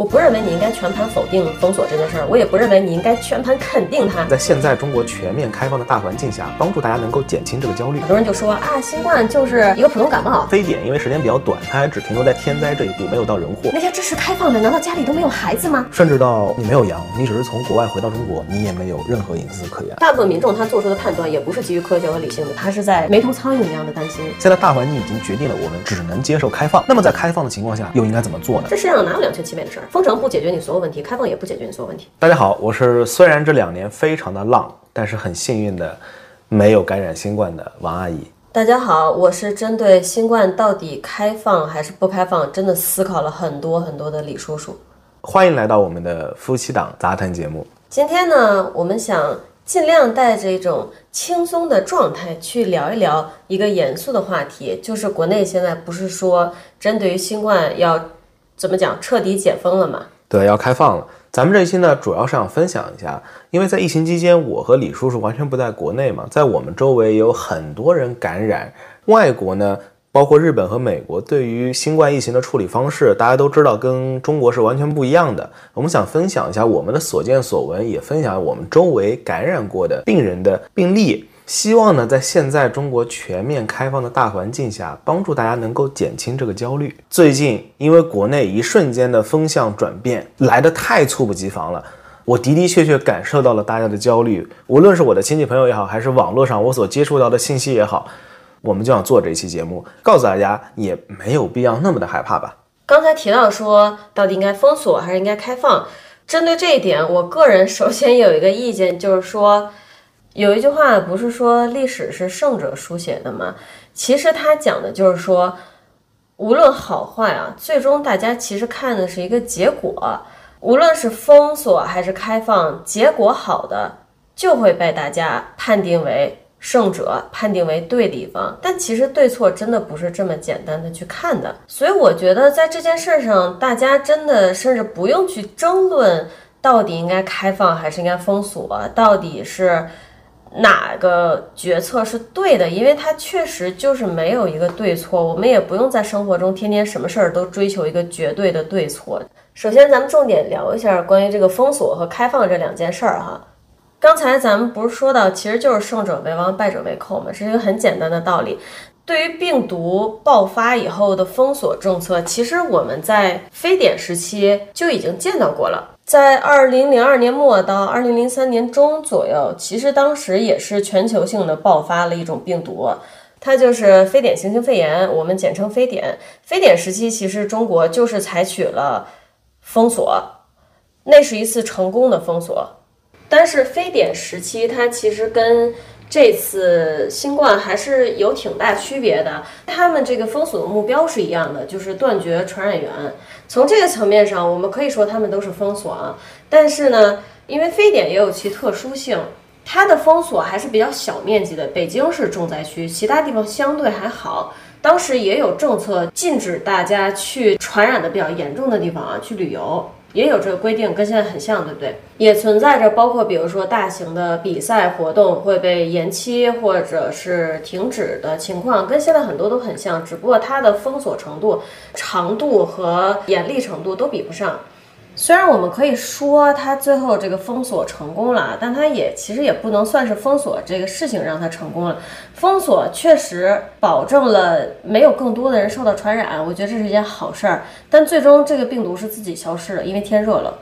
我不认为你应该全盘否定封锁这件事儿，我也不认为你应该全盘肯定它。在现在中国全面开放的大环境下，帮助大家能够减轻这个焦虑。很多人就说啊，新冠就是一个普通感冒。非典因为时间比较短，它还只停留在天灾这一步，没有到人祸。那些支持开放的，难道家里都没有孩子吗？甚至到你没有阳，你只是从国外回到中国，你也没有任何隐私可言。大部分民众他做出的判断也不是基于科学和理性的，他是在没头苍蝇一样的担心。现在大环境已经决定了我们只能接受开放，那么在开放的情况下，又应该怎么做呢？这世界上哪有两全其美的事儿？封城不解决你所有问题，开放也不解决你所有问题。大家好，我是虽然这两年非常的浪，但是很幸运的没有感染新冠的王阿姨。大家好，我是针对新冠到底开放还是不开放，真的思考了很多很多的李叔叔。欢迎来到我们的夫妻档杂谈节目。今天呢，我们想尽量带着一种轻松的状态去聊一聊一个严肃的话题，就是国内现在不是说针对于新冠要怎么讲彻底解封了吗？对，要开放了。咱们这一期呢，主要是想分享一下，因为在疫情期间，我和李叔叔完全不在国内嘛，在我们周围有很多人感染。外国呢，包括日本和美国，对于新冠疫情的处理方式，大家都知道跟中国是完全不一样的。我们想分享一下我们的所见所闻，也分享我们周围感染过的病人的病例。希望呢，在现在中国全面开放的大环境下，帮助大家能够减轻这个焦虑。最近因为国内一瞬间的风向转变来得太猝不及防了，我的的确确感受到了大家的焦虑。无论是我的亲戚朋友也好，还是网络上我所接触到的信息也好，我们就想做这一期节目，告诉大家也没有必要那么的害怕吧。刚才提到说，到底应该封锁还是应该开放？针对这一点，我个人首先有一个意见，就是说。有一句话不是说历史是胜者书写的吗？其实他讲的就是说，无论好坏啊，最终大家其实看的是一个结果。无论是封锁还是开放，结果好的就会被大家判定为胜者，判定为对的一方。但其实对错真的不是这么简单的去看的。所以我觉得在这件事上，大家真的甚至不用去争论到底应该开放还是应该封锁，到底是。哪个决策是对的？因为它确实就是没有一个对错，我们也不用在生活中天天什么事儿都追求一个绝对的对错。首先，咱们重点聊一下关于这个封锁和开放这两件事儿哈。刚才咱们不是说到，其实就是胜者为王，败者为寇嘛，是一个很简单的道理。对于病毒爆发以后的封锁政策，其实我们在非典时期就已经见到过了。在二零零二年末到二零零三年中左右，其实当时也是全球性的爆发了一种病毒，它就是非典型性肺炎，我们简称非典。非典时期，其实中国就是采取了封锁，那是一次成功的封锁。但是非典时期，它其实跟这次新冠还是有挺大区别的，他们这个封锁的目标是一样的，就是断绝传染源。从这个层面上，我们可以说他们都是封锁啊。但是呢，因为非典也有其特殊性，它的封锁还是比较小面积的。北京是重灾区，其他地方相对还好。当时也有政策禁止大家去传染的比较严重的地方啊去旅游。也有这个规定，跟现在很像，对不对？也存在着包括比如说大型的比赛活动会被延期或者是停止的情况，跟现在很多都很像，只不过它的封锁程度、长度和严厉程度都比不上。虽然我们可以说它最后这个封锁成功了，但它也其实也不能算是封锁这个事情让它成功了。封锁确实保证了没有更多的人受到传染，我觉得这是一件好事儿。但最终这个病毒是自己消失了，因为天热了。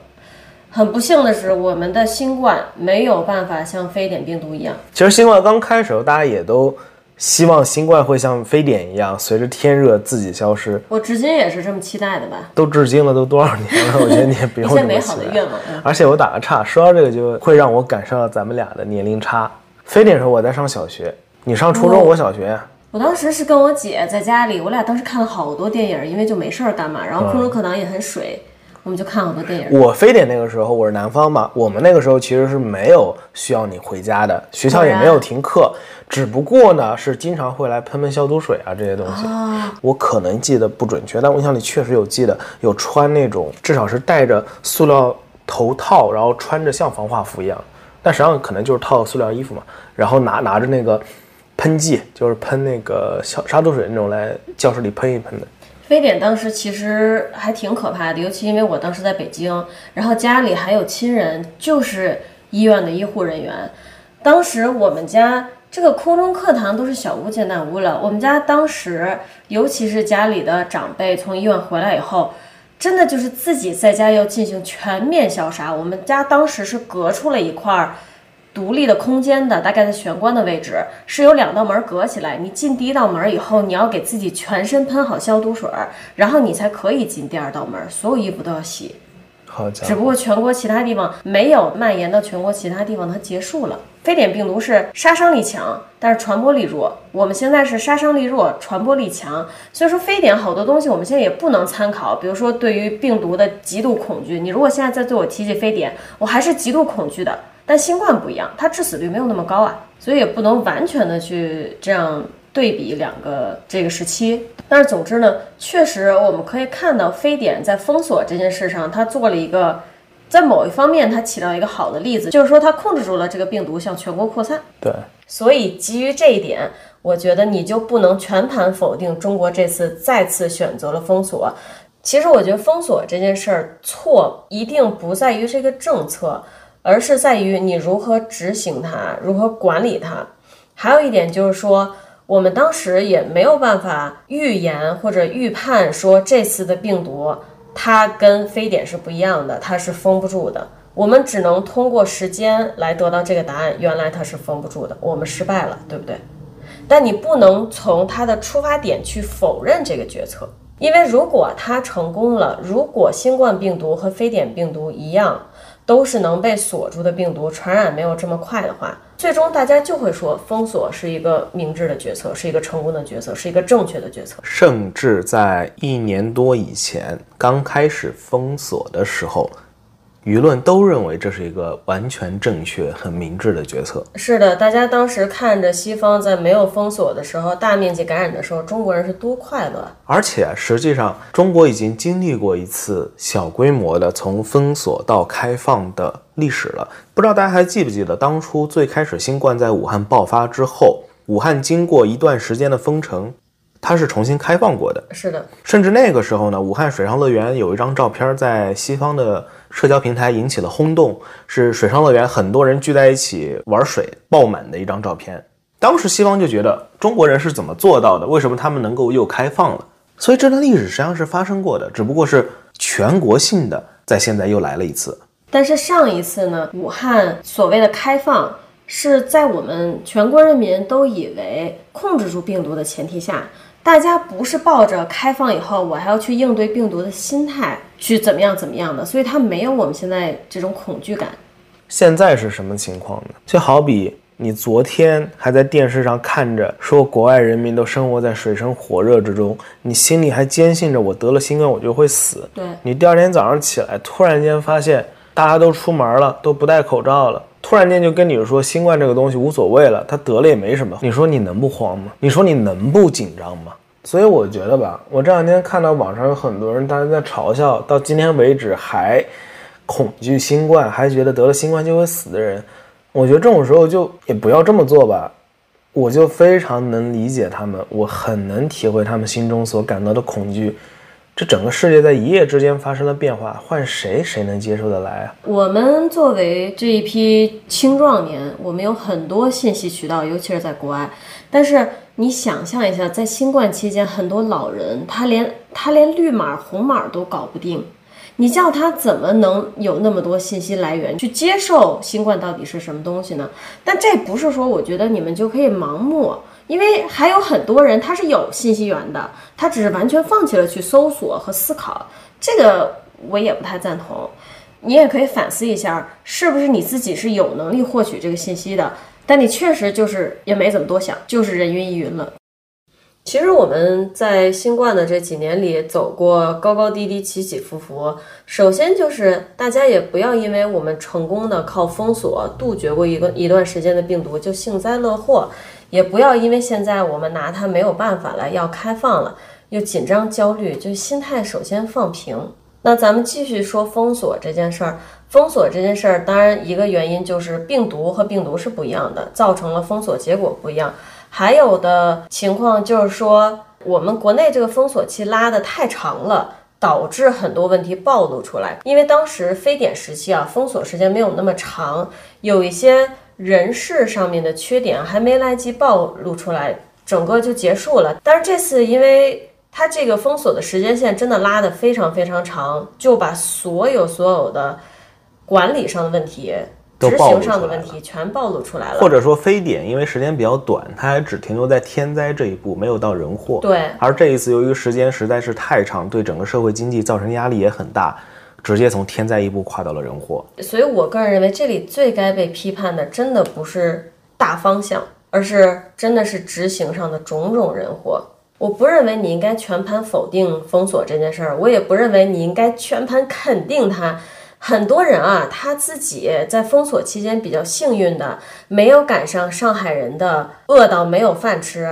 很不幸的是，我们的新冠没有办法像非典病毒一样。其实新冠刚开始，大家也都。希望新冠会像非典一样，随着天热自己消失。我至今也是这么期待的吧。都至今了，都多少年了？我觉得你也不用 这么美好的愿望。而且我打个岔，说到这个，就会让我感受到咱们俩的年龄差。非典时候我在上小学，你上初中，我小学。我当时是跟我姐在家里，我俩当时看了好多电影，因为就没事儿干嘛。然后空中课堂也很水。我们就看好多电影。我非典那个时候，我是南方嘛，我们那个时候其实是没有需要你回家的，学校也没有停课，只不过呢是经常会来喷喷消毒水啊这些东西。我可能记得不准确，但我印象里确实有记得有穿那种至少是戴着塑料头套，然后穿着像防化服一样，但实际上可能就是套塑料衣服嘛，然后拿拿着那个喷剂，就是喷那个消杀毒水那种来教室里喷一喷的。非典当时其实还挺可怕的，尤其因为我当时在北京，然后家里还有亲人就是医院的医护人员。当时我们家这个空中课堂都是小巫见大巫了。我们家当时，尤其是家里的长辈从医院回来以后，真的就是自己在家要进行全面消杀。我们家当时是隔出了一块儿。独立的空间的，大概在玄关的位置，是有两道门隔起来。你进第一道门以后，你要给自己全身喷好消毒水，然后你才可以进第二道门。所有衣服都要洗。好家伙！只不过全国其他地方没有蔓延到全国其他地方，它结束了。非典病毒是杀伤力强，但是传播力弱。我们现在是杀伤力弱，传播力强。所以说非典好多东西我们现在也不能参考。比如说对于病毒的极度恐惧，你如果现在再对我提起非典，我还是极度恐惧的。但新冠不一样，它致死率没有那么高啊，所以也不能完全的去这样对比两个这个时期。但是总之呢，确实我们可以看到非典在封锁这件事上，它做了一个，在某一方面它起到一个好的例子，就是说它控制住了这个病毒向全国扩散。对，所以基于这一点，我觉得你就不能全盘否定中国这次再次选择了封锁。其实我觉得封锁这件事儿错一定不在于这个政策。而是在于你如何执行它，如何管理它。还有一点就是说，我们当时也没有办法预言或者预判说这次的病毒它跟非典是不一样的，它是封不住的。我们只能通过时间来得到这个答案。原来它是封不住的，我们失败了，对不对？但你不能从它的出发点去否认这个决策，因为如果它成功了，如果新冠病毒和非典病毒一样。都是能被锁住的病毒，传染没有这么快的话，最终大家就会说封锁是一个明智的决策，是一个成功的决策，是一个正确的决策。甚至在一年多以前刚开始封锁的时候。舆论都认为这是一个完全正确、很明智的决策。是的，大家当时看着西方在没有封锁的时候大面积感染的时候，中国人是多快乐。而且实际上，中国已经经历过一次小规模的从封锁到开放的历史了。不知道大家还记不记得，当初最开始新冠在武汉爆发之后，武汉经过一段时间的封城。它是重新开放过的，是的，甚至那个时候呢，武汉水上乐园有一张照片在西方的社交平台引起了轰动，是水上乐园很多人聚在一起玩水爆满的一张照片。当时西方就觉得中国人是怎么做到的？为什么他们能够又开放了？所以这段历史实际上是发生过的，只不过是全国性的，在现在又来了一次。但是上一次呢，武汉所谓的开放。是在我们全国人民都以为控制住病毒的前提下，大家不是抱着开放以后我还要去应对病毒的心态去怎么样怎么样的，所以他没有我们现在这种恐惧感。现在是什么情况呢？就好比你昨天还在电视上看着说国外人民都生活在水深火热之中，你心里还坚信着我得了新冠我就会死。对你第二天早上起来，突然间发现大家都出门了，都不戴口罩了。突然间就跟你说新冠这个东西无所谓了，他得了也没什么。你说你能不慌吗？你说你能不紧张吗？所以我觉得吧，我这两天看到网上有很多人，大家在嘲笑，到今天为止还恐惧新冠，还觉得得了新冠就会死的人，我觉得这种时候就也不要这么做吧。我就非常能理解他们，我很能体会他们心中所感到的恐惧。这整个世界在一夜之间发生了变化，换谁谁能接受得来啊？我们作为这一批青壮年，我们有很多信息渠道，尤其是在国外。但是你想象一下，在新冠期间，很多老人他连他连绿码红码都搞不定，你叫他怎么能有那么多信息来源去接受新冠到底是什么东西呢？但这不是说我觉得你们就可以盲目。因为还有很多人他是有信息源的，他只是完全放弃了去搜索和思考，这个我也不太赞同。你也可以反思一下，是不是你自己是有能力获取这个信息的，但你确实就是也没怎么多想，就是人云亦云了。其实我们在新冠的这几年里走过高高低低、起起伏伏。首先就是大家也不要因为我们成功的靠封锁杜绝过一个一段时间的病毒就幸灾乐祸。也不要因为现在我们拿它没有办法了，要开放了，又紧张焦虑，就心态首先放平。那咱们继续说封锁这件事儿。封锁这件事儿，当然一个原因就是病毒和病毒是不一样的，造成了封锁结果不一样。还有的情况就是说，我们国内这个封锁期拉得太长了。导致很多问题暴露出来，因为当时非典时期啊，封锁时间没有那么长，有一些人事上面的缺点还没来及暴露出来，整个就结束了。但是这次，因为它这个封锁的时间线真的拉得非常非常长，就把所有所有的管理上的问题。执行上的问题全暴露出来了，或者说非典，因为时间比较短，它还只停留在天灾这一步，没有到人祸。对，而这一次由于时间实在是太长，对整个社会经济造成压力也很大，直接从天灾一步跨到了人祸。所以我个人认为，这里最该被批判的，真的不是大方向，而是真的是执行上的种种人祸。我不认为你应该全盘否定封锁这件事儿，我也不认为你应该全盘肯定它。很多人啊，他自己在封锁期间比较幸运的，没有赶上上海人的饿到没有饭吃，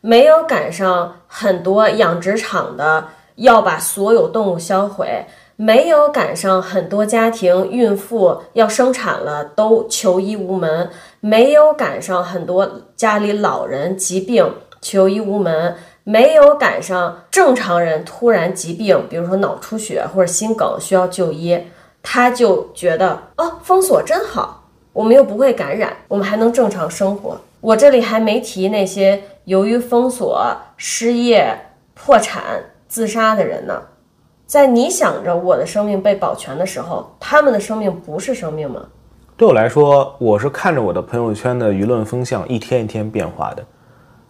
没有赶上很多养殖场的要把所有动物销毁，没有赶上很多家庭孕妇要生产了都求医无门，没有赶上很多家里老人疾病求医无门，没有赶上正常人突然疾病，比如说脑出血或者心梗需要就医。他就觉得哦，封锁真好，我们又不会感染，我们还能正常生活。我这里还没提那些由于封锁失业、破产、自杀的人呢。在你想着我的生命被保全的时候，他们的生命不是生命吗？对我来说，我是看着我的朋友圈的舆论风向一天一天变化的，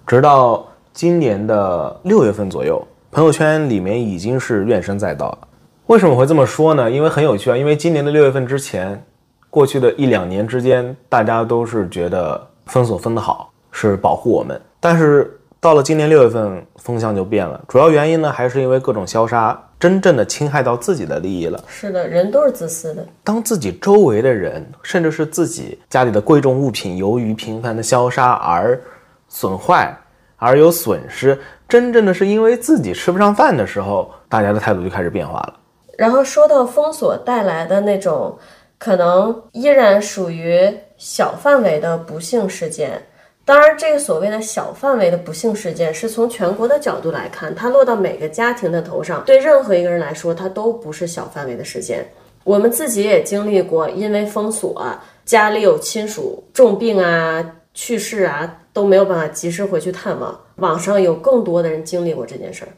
直到今年的六月份左右，朋友圈里面已经是怨声载道了。为什么会这么说呢？因为很有趣啊！因为今年的六月份之前，过去的一两年之间，大家都是觉得封锁封得好，是保护我们。但是到了今年六月份，风向就变了。主要原因呢，还是因为各种消杀，真正的侵害到自己的利益了。是的，人都是自私的。当自己周围的人，甚至是自己家里的贵重物品，由于频繁的消杀而损坏，而有损失，真正的是因为自己吃不上饭的时候，大家的态度就开始变化了。然后说到封锁带来的那种，可能依然属于小范围的不幸事件。当然，这个所谓的小范围的不幸事件，是从全国的角度来看，它落到每个家庭的头上，对任何一个人来说，它都不是小范围的事件。我们自己也经历过，因为封锁，家里有亲属重病啊、去世啊，都没有办法及时回去探望。网上有更多的人经历过这件事儿。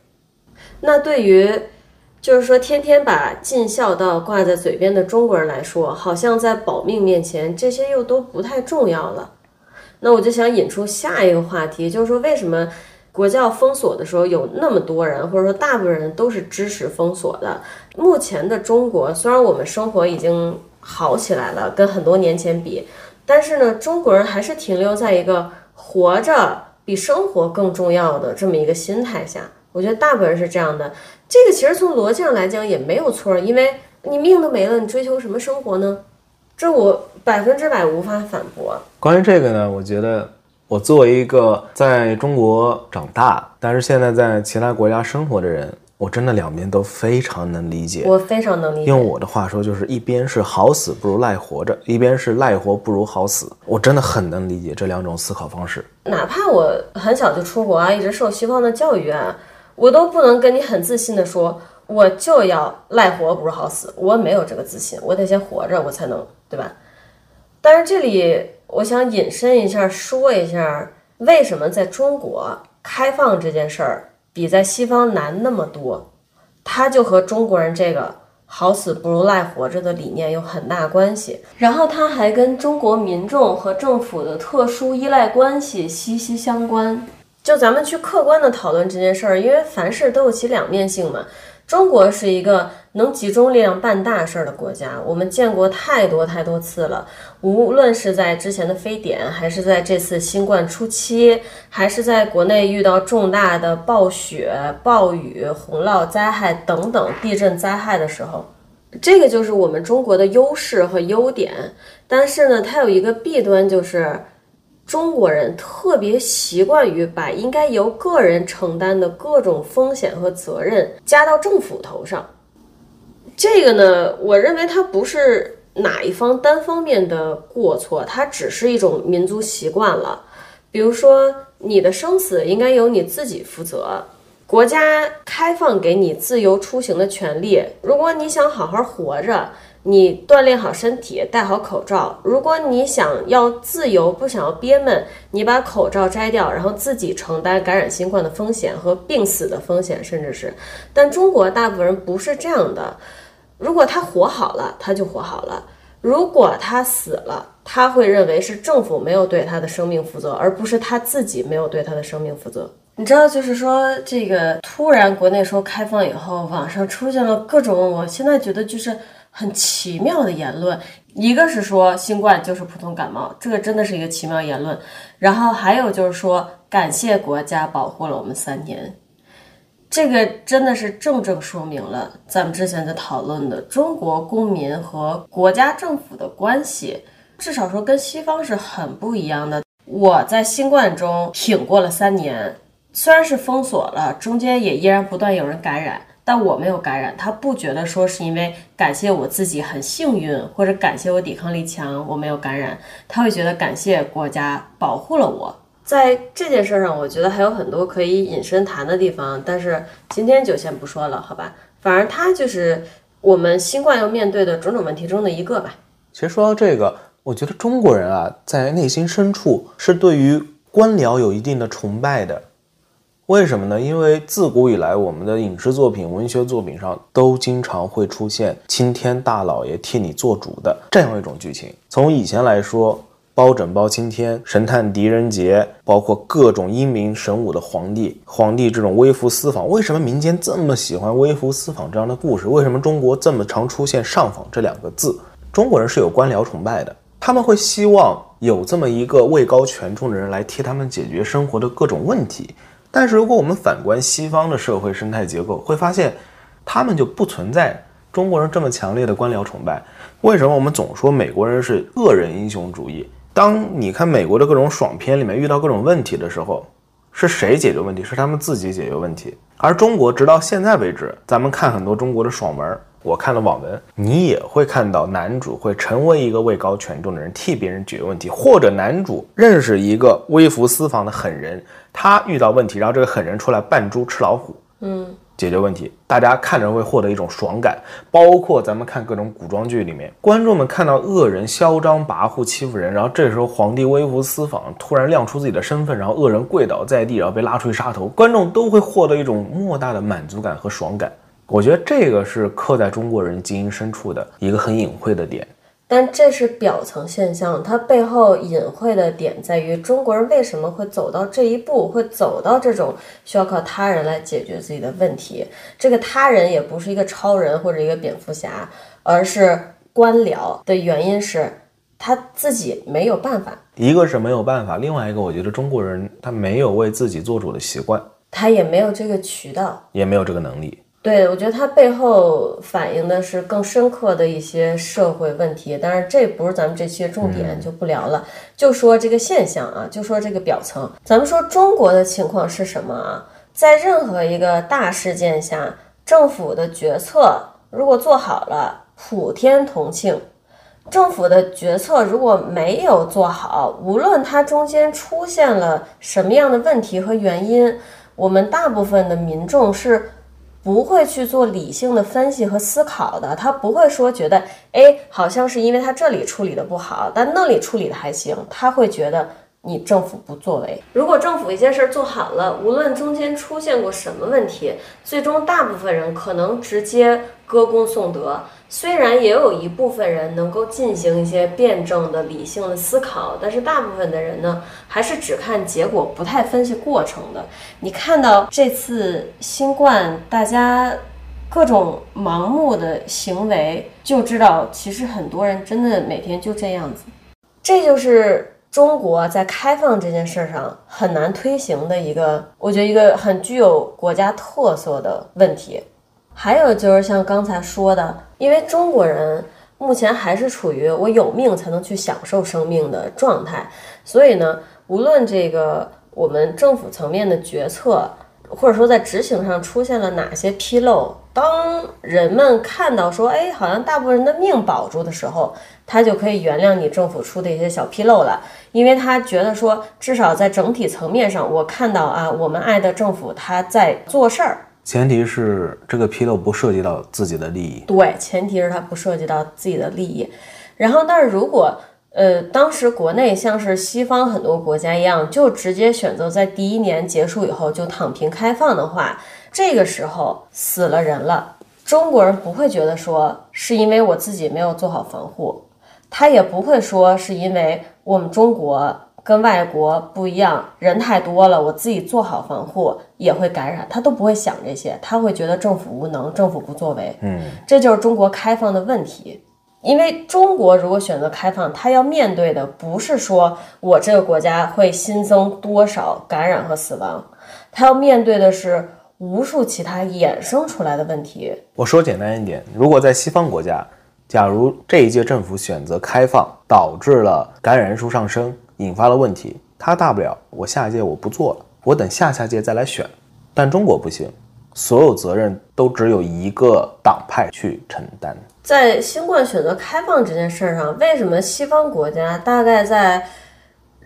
那对于。就是说，天天把尽孝道挂在嘴边的中国人来说，好像在保命面前，这些又都不太重要了。那我就想引出下一个话题，就是说，为什么国教封锁的时候，有那么多人，或者说大部分人都是支持封锁的？目前的中国，虽然我们生活已经好起来了，跟很多年前比，但是呢，中国人还是停留在一个活着比生活更重要的这么一个心态下。我觉得大部分人是这样的。这个其实从逻辑上来讲也没有错，因为你命都没了，你追求什么生活呢？这我百分之百无法反驳。关于这个呢，我觉得我作为一个在中国长大，但是现在在其他国家生活的人，我真的两边都非常能理解。我非常能理解。用我的话说，就是一边是好死不如赖活着，一边是赖活不如好死。我真的很能理解这两种思考方式。哪怕我很小就出国啊，一直受西方的教育啊。我都不能跟你很自信的说，我就要赖活不如好死，我没有这个自信，我得先活着，我才能，对吧？但是这里我想引申一下，说一下为什么在中国开放这件事儿比在西方难那么多，它就和中国人这个好死不如赖活着的理念有很大关系，然后它还跟中国民众和政府的特殊依赖关系息息相关。就咱们去客观的讨论这件事儿，因为凡事都有其两面性嘛。中国是一个能集中力量办大事儿的国家，我们见过太多太多次了。无论是在之前的非典，还是在这次新冠初期，还是在国内遇到重大的暴雪、暴雨、洪涝灾害等等地震灾害的时候，这个就是我们中国的优势和优点。但是呢，它有一个弊端，就是。中国人特别习惯于把应该由个人承担的各种风险和责任加到政府头上，这个呢，我认为它不是哪一方单方面的过错，它只是一种民族习惯了。比如说，你的生死应该由你自己负责。国家开放给你自由出行的权利，如果你想好好活着，你锻炼好身体，戴好口罩。如果你想要自由，不想要憋闷，你把口罩摘掉，然后自己承担感染新冠的风险和病死的风险，甚至是。但中国大部分人不是这样的，如果他活好了，他就活好了；如果他死了，他会认为是政府没有对他的生命负责，而不是他自己没有对他的生命负责。你知道，就是说，这个突然国内说开放以后，网上出现了各种，我现在觉得就是很奇妙的言论。一个是说新冠就是普通感冒，这个真的是一个奇妙言论。然后还有就是说，感谢国家保护了我们三年，这个真的是正正说明了咱们之前在讨论的中国公民和国家政府的关系，至少说跟西方是很不一样的。我在新冠中挺过了三年。虽然是封锁了，中间也依然不断有人感染，但我没有感染。他不觉得说是因为感谢我自己很幸运，或者感谢我抵抗力强，我没有感染。他会觉得感谢国家保护了我。在这件事上，我觉得还有很多可以引申谈的地方，但是今天就先不说了，好吧？反正它就是我们新冠要面对的种种问题中的一个吧。其实说到这个，我觉得中国人啊，在内心深处是对于官僚有一定的崇拜的。为什么呢？因为自古以来，我们的影视作品、文学作品上都经常会出现青天大老爷替你做主的这样一种剧情。从以前来说，包拯、包青天、神探狄仁杰，包括各种英明神武的皇帝，皇帝这种微服私访，为什么民间这么喜欢微服私访这样的故事？为什么中国这么常出现上访这两个字？中国人是有官僚崇拜的，他们会希望有这么一个位高权重的人来替他们解决生活的各种问题。但是，如果我们反观西方的社会生态结构，会发现，他们就不存在中国人这么强烈的官僚崇拜。为什么我们总说美国人是个人英雄主义？当你看美国的各种爽片里面遇到各种问题的时候，是谁解决问题？是他们自己解决问题。而中国直到现在为止，咱们看很多中国的爽文。我看了网文，你也会看到男主会成为一个位高权重的人，替别人解决问题，或者男主认识一个微服私访的狠人，他遇到问题，然后这个狠人出来扮猪吃老虎，嗯，解决问题，大家看着会获得一种爽感。包括咱们看各种古装剧里面，观众们看到恶人嚣张跋扈欺负人，然后这时候皇帝微服私访，突然亮出自己的身份，然后恶人跪倒在地，然后被拉出去杀头，观众都会获得一种莫大的满足感和爽感。我觉得这个是刻在中国人基因深处的一个很隐晦的点，但这是表层现象，它背后隐晦的点在于中国人为什么会走到这一步，会走到这种需要靠他人来解决自己的问题。这个他人也不是一个超人或者一个蝙蝠侠，而是官僚的原因是他自己没有办法。一个是没有办法，另外一个我觉得中国人他没有为自己做主的习惯，他也没有这个渠道，也没有这个能力。对，我觉得它背后反映的是更深刻的一些社会问题，但是这不是咱们这期的重点，就不聊了。就说这个现象啊，就说这个表层。咱们说中国的情况是什么啊？在任何一个大事件下，政府的决策如果做好了，普天同庆；政府的决策如果没有做好，无论它中间出现了什么样的问题和原因，我们大部分的民众是。不会去做理性的分析和思考的，他不会说觉得，哎，好像是因为他这里处理的不好，但那里处理的还行，他会觉得你政府不作为。如果政府一件事做好了，无论中间出现过什么问题，最终大部分人可能直接歌功颂德。虽然也有一部分人能够进行一些辩证的、理性的思考，但是大部分的人呢，还是只看结果，不太分析过程的。你看到这次新冠，大家各种盲目的行为，就知道其实很多人真的每天就这样子。这就是中国在开放这件事上很难推行的一个，我觉得一个很具有国家特色的问题。还有就是像刚才说的，因为中国人目前还是处于我有命才能去享受生命的状态，所以呢，无论这个我们政府层面的决策，或者说在执行上出现了哪些纰漏？当人们看到说，哎，好像大部分人的命保住的时候，他就可以原谅你政府出的一些小纰漏了，因为他觉得说，至少在整体层面上，我看到啊，我们爱的政府他在做事儿。前提是这个纰漏不涉及到自己的利益。对，前提是它不涉及到自己的利益。然后，但是如果呃，当时国内像是西方很多国家一样，就直接选择在第一年结束以后就躺平开放的话，这个时候死了人了，中国人不会觉得说是因为我自己没有做好防护，他也不会说是因为我们中国跟外国不一样，人太多了，我自己做好防护也会感染，他都不会想这些，他会觉得政府无能，政府不作为，嗯，这就是中国开放的问题。因为中国如果选择开放，他要面对的不是说我这个国家会新增多少感染和死亡，他要面对的是无数其他衍生出来的问题。我说简单一点，如果在西方国家，假如这一届政府选择开放，导致了感染人数上升，引发了问题，他大不了我下一届我不做了，我等下下届再来选。但中国不行，所有责任都只有一个党派去承担。在新冠选择开放这件事上，为什么西方国家大概在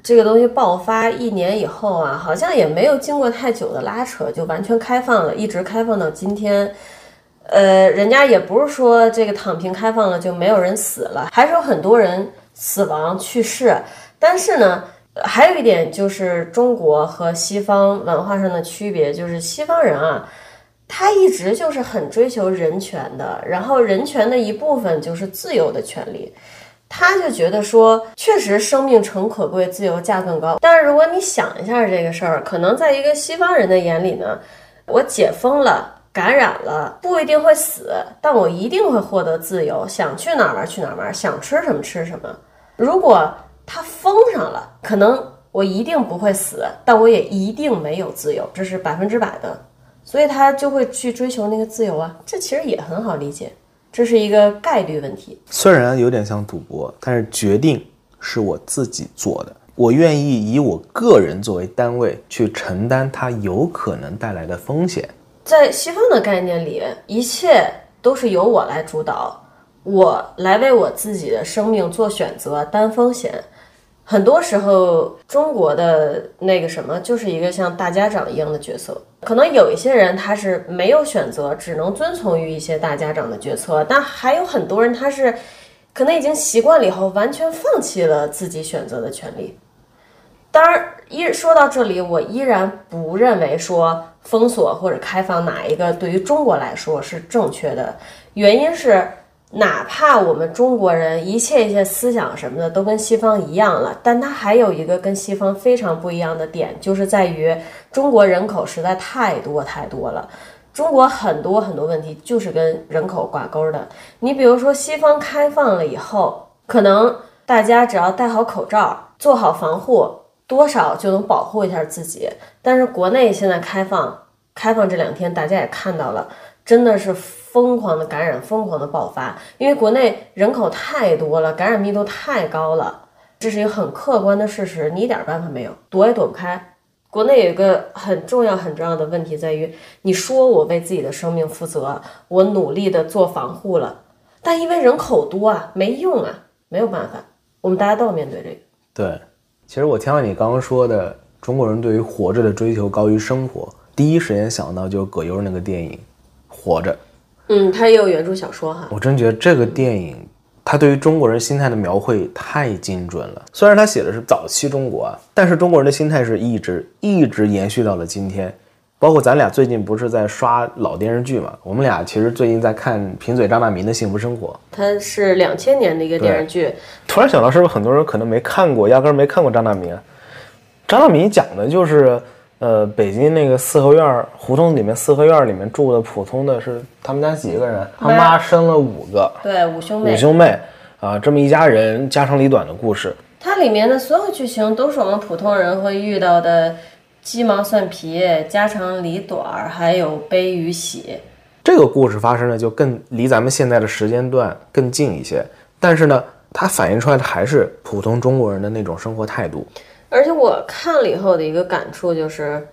这个东西爆发一年以后啊，好像也没有经过太久的拉扯，就完全开放了，一直开放到今天。呃，人家也不是说这个躺平开放了就没有人死了，还是有很多人死亡去世。但是呢，还有一点就是中国和西方文化上的区别，就是西方人啊。他一直就是很追求人权的，然后人权的一部分就是自由的权利，他就觉得说，确实生命诚可贵，自由价更高。但是如果你想一下这个事儿，可能在一个西方人的眼里呢，我解封了，感染了，不一定会死，但我一定会获得自由，想去哪儿玩去哪儿玩，想吃什么吃什么。如果他封上了，可能我一定不会死，但我也一定没有自由，这是百分之百的。所以他就会去追求那个自由啊，这其实也很好理解，这是一个概率问题。虽然有点像赌博，但是决定是我自己做的，我愿意以我个人作为单位去承担它有可能带来的风险。在西方的概念里，一切都是由我来主导，我来为我自己的生命做选择，担风险。很多时候，中国的那个什么，就是一个像大家长一样的角色。可能有一些人他是没有选择，只能遵从于一些大家长的决策，但还有很多人他是可能已经习惯了以后，完全放弃了自己选择的权利。当然，依说到这里，我依然不认为说封锁或者开放哪一个对于中国来说是正确的，原因是。哪怕我们中国人一切一切思想什么的都跟西方一样了，但它还有一个跟西方非常不一样的点，就是在于中国人口实在太多太多了。中国很多很多问题就是跟人口挂钩的。你比如说，西方开放了以后，可能大家只要戴好口罩，做好防护，多少就能保护一下自己。但是国内现在开放，开放这两天大家也看到了，真的是。疯狂的感染，疯狂的爆发，因为国内人口太多了，感染密度太高了，这是一个很客观的事实，你一点办法没有，躲也躲不开。国内有一个很重要很重要的问题在于，你说我为自己的生命负责，我努力的做防护了，但因为人口多啊，没用啊，没有办法，我们大家都要面对这个。对，其实我听到你刚刚说的，中国人对于活着的追求高于生活，第一时间想到就是葛优那个电影《活着》。嗯，他也有原著小说哈。我真觉得这个电影，他对于中国人心态的描绘太精准了。虽然他写的是早期中国啊，但是中国人的心态是一直一直延续到了今天。包括咱俩最近不是在刷老电视剧嘛？我们俩其实最近在看贫嘴张大民的幸福生活。它是两千年的一个电视剧。突然想到，是不是很多人可能没看过，压根儿没看过张大民？张大民讲的就是。呃，北京那个四合院胡同里面，四合院里面住的普通的是他们家几个人？他妈生了五个，对，五兄妹。五兄妹啊，这么一家人家长里短的故事。它里面的所有剧情都是我们普通人会遇到的鸡毛蒜皮、家长里短，还有悲与喜。这个故事发生的就更离咱们现在的时间段更近一些，但是呢，它反映出来的还是普通中国人的那种生活态度。而且我看了以后的一个感触就是，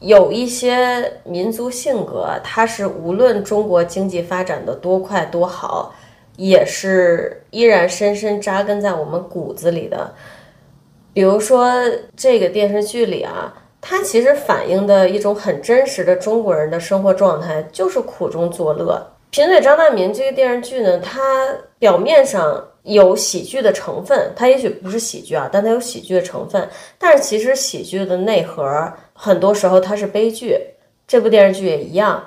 有一些民族性格，它是无论中国经济发展的多快多好，也是依然深深扎根在我们骨子里的。比如说这个电视剧里啊，它其实反映的一种很真实的中国人的生活状态，就是苦中作乐。贫嘴张大民这个电视剧呢，它表面上有喜剧的成分，它也许不是喜剧啊，但它有喜剧的成分。但是其实喜剧的内核，很多时候它是悲剧。这部电视剧也一样。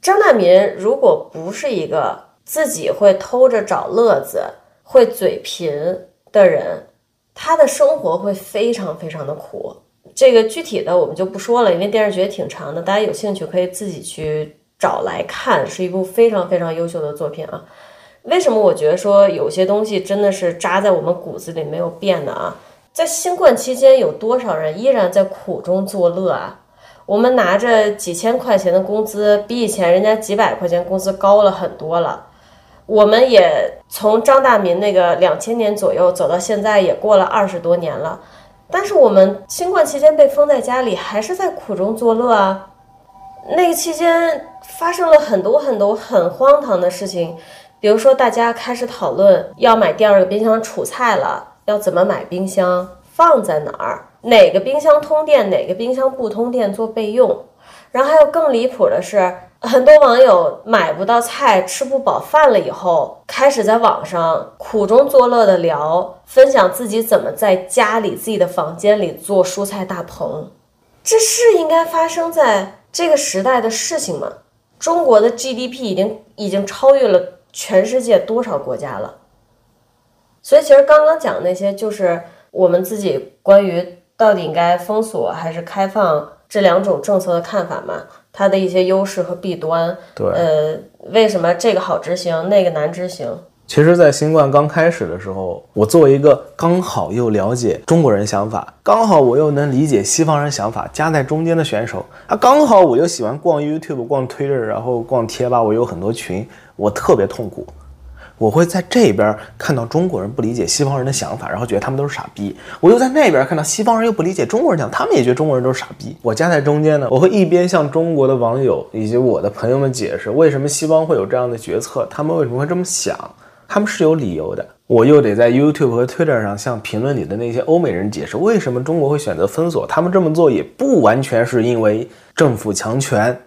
张大民如果不是一个自己会偷着找乐子、会嘴贫的人。他的生活会非常非常的苦，这个具体的我们就不说了，因为电视剧也挺长的，大家有兴趣可以自己去找来看，是一部非常非常优秀的作品啊。为什么我觉得说有些东西真的是扎在我们骨子里没有变的啊？在新冠期间，有多少人依然在苦中作乐啊？我们拿着几千块钱的工资，比以前人家几百块钱工资高了很多了。我们也从张大民那个两千年左右走到现在，也过了二十多年了。但是我们新冠期间被封在家里，还是在苦中作乐啊。那个期间发生了很多很多很荒唐的事情，比如说大家开始讨论要买第二个冰箱储菜了，要怎么买冰箱，放在哪儿，哪个冰箱通电，哪个冰箱不通电做备用。然后还有更离谱的是。很多网友买不到菜，吃不饱饭了以后，开始在网上苦中作乐的聊，分享自己怎么在家里自己的房间里做蔬菜大棚。这是应该发生在这个时代的事情嘛？中国的 GDP 已经已经超越了全世界多少国家了？所以，其实刚刚讲那些，就是我们自己关于到底应该封锁还是开放这两种政策的看法嘛。它的一些优势和弊端，对，呃，为什么这个好执行，那个难执行？其实，在新冠刚开始的时候，我作为一个刚好又了解中国人想法，刚好我又能理解西方人想法，夹在中间的选手啊，刚好我又喜欢逛 YouTube、逛 Twitter，然后逛贴吧，我有很多群，我特别痛苦。我会在这边看到中国人不理解西方人的想法，然后觉得他们都是傻逼；我又在那边看到西方人又不理解中国人讲，他们也觉得中国人都是傻逼。我夹在中间呢，我会一边向中国的网友以及我的朋友们解释为什么西方会有这样的决策，他们为什么会这么想，他们是有理由的。我又得在 YouTube 和 Twitter 上向评论里的那些欧美人解释为什么中国会选择封锁，他们这么做也不完全是因为政府强权。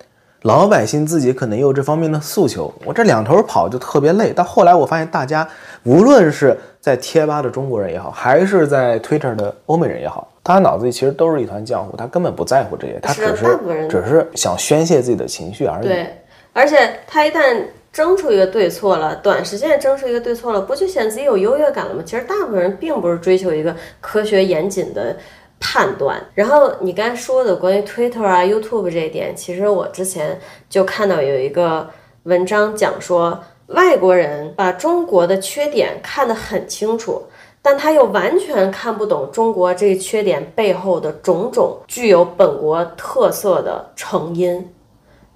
老百姓自己可能也有这方面的诉求，我这两头跑就特别累。到后来我发现，大家无论是在贴吧的中国人也好，还是在 Twitter 的欧美人也好，大家脑子里其实都是一团浆糊，他根本不在乎这些，他只是只是想宣泄自己的情绪而已。对，而且他一旦争出一个对错了，短时间争出一个对错了，不就显得自己有优越感了吗？其实大部分人并不是追求一个科学严谨的。判断，然后你刚才说的关于 Twitter 啊、YouTube 这一点，其实我之前就看到有一个文章讲说，外国人把中国的缺点看得很清楚，但他又完全看不懂中国这个缺点背后的种种具有本国特色的成因，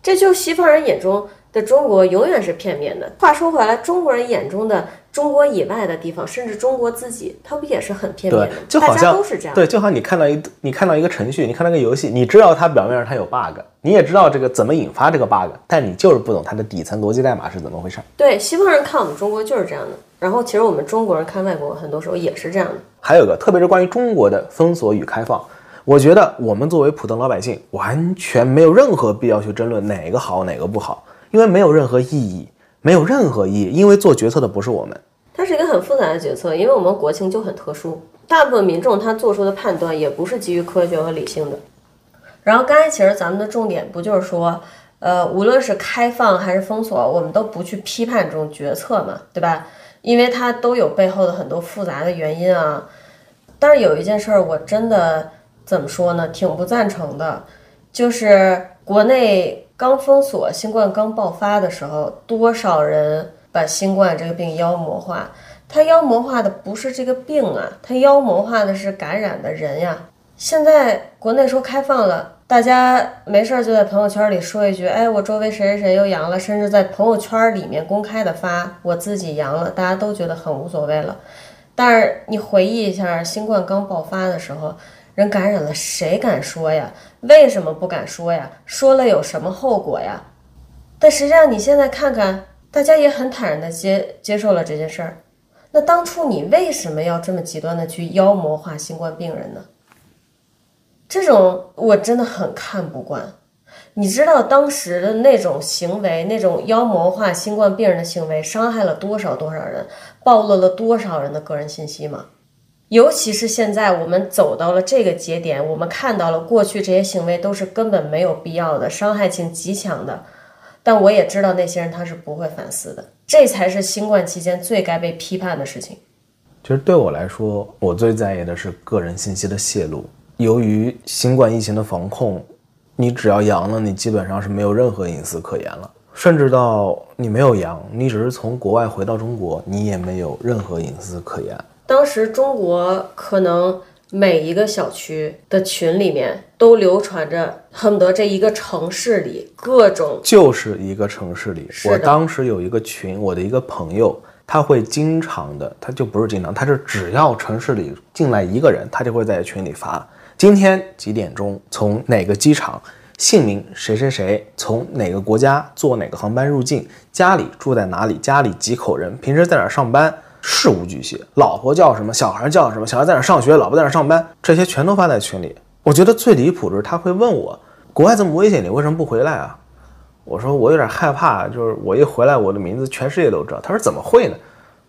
这就西方人眼中的中国永远是片面的。话说回来，中国人眼中的。中国以外的地方，甚至中国自己，它不也是很片面的？就好像都是这样。对，就好像你看到一，你看到一个程序，你看到个游戏，你知道它表面上它有 bug，你也知道这个怎么引发这个 bug，但你就是不懂它的底层逻辑代码是怎么回事。对，西方人看我们中国就是这样的，然后其实我们中国人看外国，很多时候也是这样的。还有个，特别是关于中国的封锁与开放，我觉得我们作为普通老百姓，完全没有任何必要去争论哪个好哪个不好，因为没有任何意义，没有任何意义，因为做决策的不是我们。它是一个很复杂的决策，因为我们国情就很特殊，大部分民众他做出的判断也不是基于科学和理性的。然后刚才其实咱们的重点不就是说，呃，无论是开放还是封锁，我们都不去批判这种决策嘛，对吧？因为它都有背后的很多复杂的原因啊。但是有一件事儿，我真的怎么说呢，挺不赞成的，就是国内刚封锁、新冠刚爆发的时候，多少人。把新冠这个病妖魔化，它妖魔化的不是这个病啊，它妖魔化的是感染的人呀。现在国内说开放了，大家没事儿就在朋友圈里说一句，哎，我周围谁谁谁又阳了，甚至在朋友圈里面公开的发我自己阳了，大家都觉得很无所谓了。但是你回忆一下，新冠刚爆发的时候，人感染了，谁敢说呀？为什么不敢说呀？说了有什么后果呀？但实际上，你现在看看，大家也很坦然的接接受了这件事儿。那当初你为什么要这么极端的去妖魔化新冠病人呢？这种我真的很看不惯。你知道当时的那种行为，那种妖魔化新冠病人的行为，伤害了多少多少人，暴露了多少人的个人信息吗？尤其是现在我们走到了这个节点，我们看到了过去这些行为都是根本没有必要的，伤害性极强的。但我也知道那些人他是不会反思的，这才是新冠期间最该被批判的事情。其实对我来说，我最在意的是个人信息的泄露。由于新冠疫情的防控，你只要阳了，你基本上是没有任何隐私可言了。甚至到你没有阳，你只是从国外回到中国，你也没有任何隐私可言。当时中国可能每一个小区的群里面都流传着，恨不得这一个城市里各种就是一个城市里，我当时有一个群，我的一个朋友，他会经常的，他就不是经常，他是只要城市里进来一个人，他就会在群里发今天几点钟从哪个机场，姓名谁谁谁，从哪个国家坐哪个航班入境，家里住在哪里，家里几口人，平时在哪儿上班。事无巨细，老婆叫什么，小孩叫什么，小孩在哪上学，老婆在哪上班，这些全都发在群里。我觉得最离谱的是，他会问我，国外这么危险，你为什么不回来啊？我说我有点害怕，就是我一回来，我的名字全世界都知道。他说怎么会呢？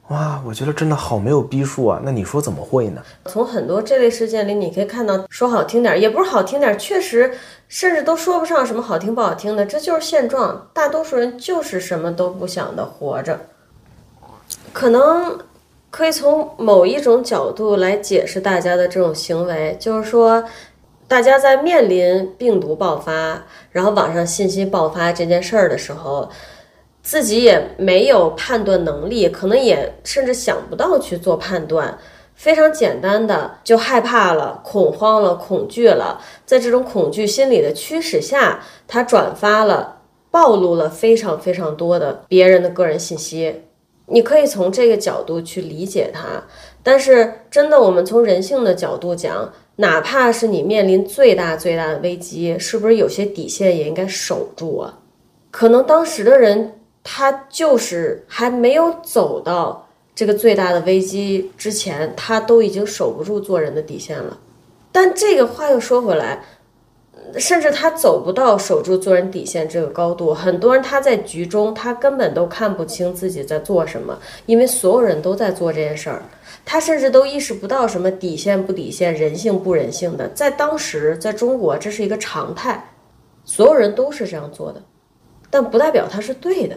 哇，我觉得真的好没有逼数啊。那你说怎么会呢？从很多这类事件里，你可以看到，说好听点也不是好听点，确实，甚至都说不上什么好听不好听的，这就是现状。大多数人就是什么都不想的活着，可能可以从某一种角度来解释大家的这种行为，就是说，大家在面临病毒爆发，然后网上信息爆发这件事儿的时候。自己也没有判断能力，可能也甚至想不到去做判断，非常简单的就害怕了、恐慌了、恐惧了，在这种恐惧心理的驱使下，他转发了、暴露了非常非常多的别人的个人信息。你可以从这个角度去理解他，但是真的，我们从人性的角度讲，哪怕是你面临最大最大的危机，是不是有些底线也应该守住啊？可能当时的人。他就是还没有走到这个最大的危机之前，他都已经守不住做人的底线了。但这个话又说回来，甚至他走不到守住做人底线这个高度。很多人他在局中，他根本都看不清自己在做什么，因为所有人都在做这件事儿，他甚至都意识不到什么底线不底线、人性不人性的。在当时，在中国，这是一个常态，所有人都是这样做的，但不代表他是对的。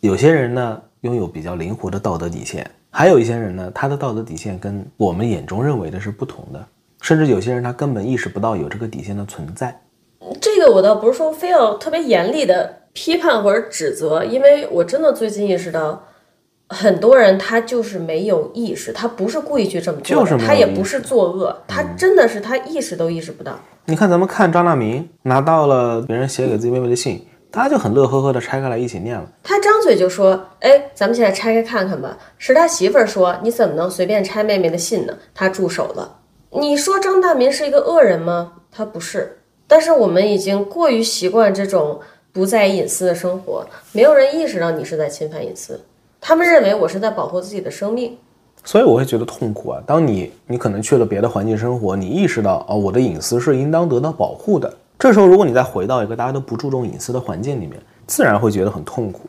有些人呢拥有比较灵活的道德底线，还有一些人呢，他的道德底线跟我们眼中认为的是不同的，甚至有些人他根本意识不到有这个底线的存在。这个我倒不是说非要特别严厉的批判或者指责，因为我真的最近意识到，很多人他就是没有意识，他不是故意去这么做的，就是他也不是作恶，他真的是他意识都意识不到。你看咱们看张大民拿到了别人写给自己妹妹的信，他就很乐呵呵的拆开来一起念了。他张嘴就说：“哎，咱们现在拆开看看吧。”是他媳妇儿说：“你怎么能随便拆妹妹的信呢？”他住手了。你说张大民是一个恶人吗？他不是。但是我们已经过于习惯这种不在意隐私的生活，没有人意识到你是在侵犯隐私。他们认为我是在保护自己的生命。所以我会觉得痛苦啊！当你你可能去了别的环境生活，你意识到哦，我的隐私是应当得到保护的。这时候，如果你再回到一个大家都不注重隐私的环境里面，自然会觉得很痛苦。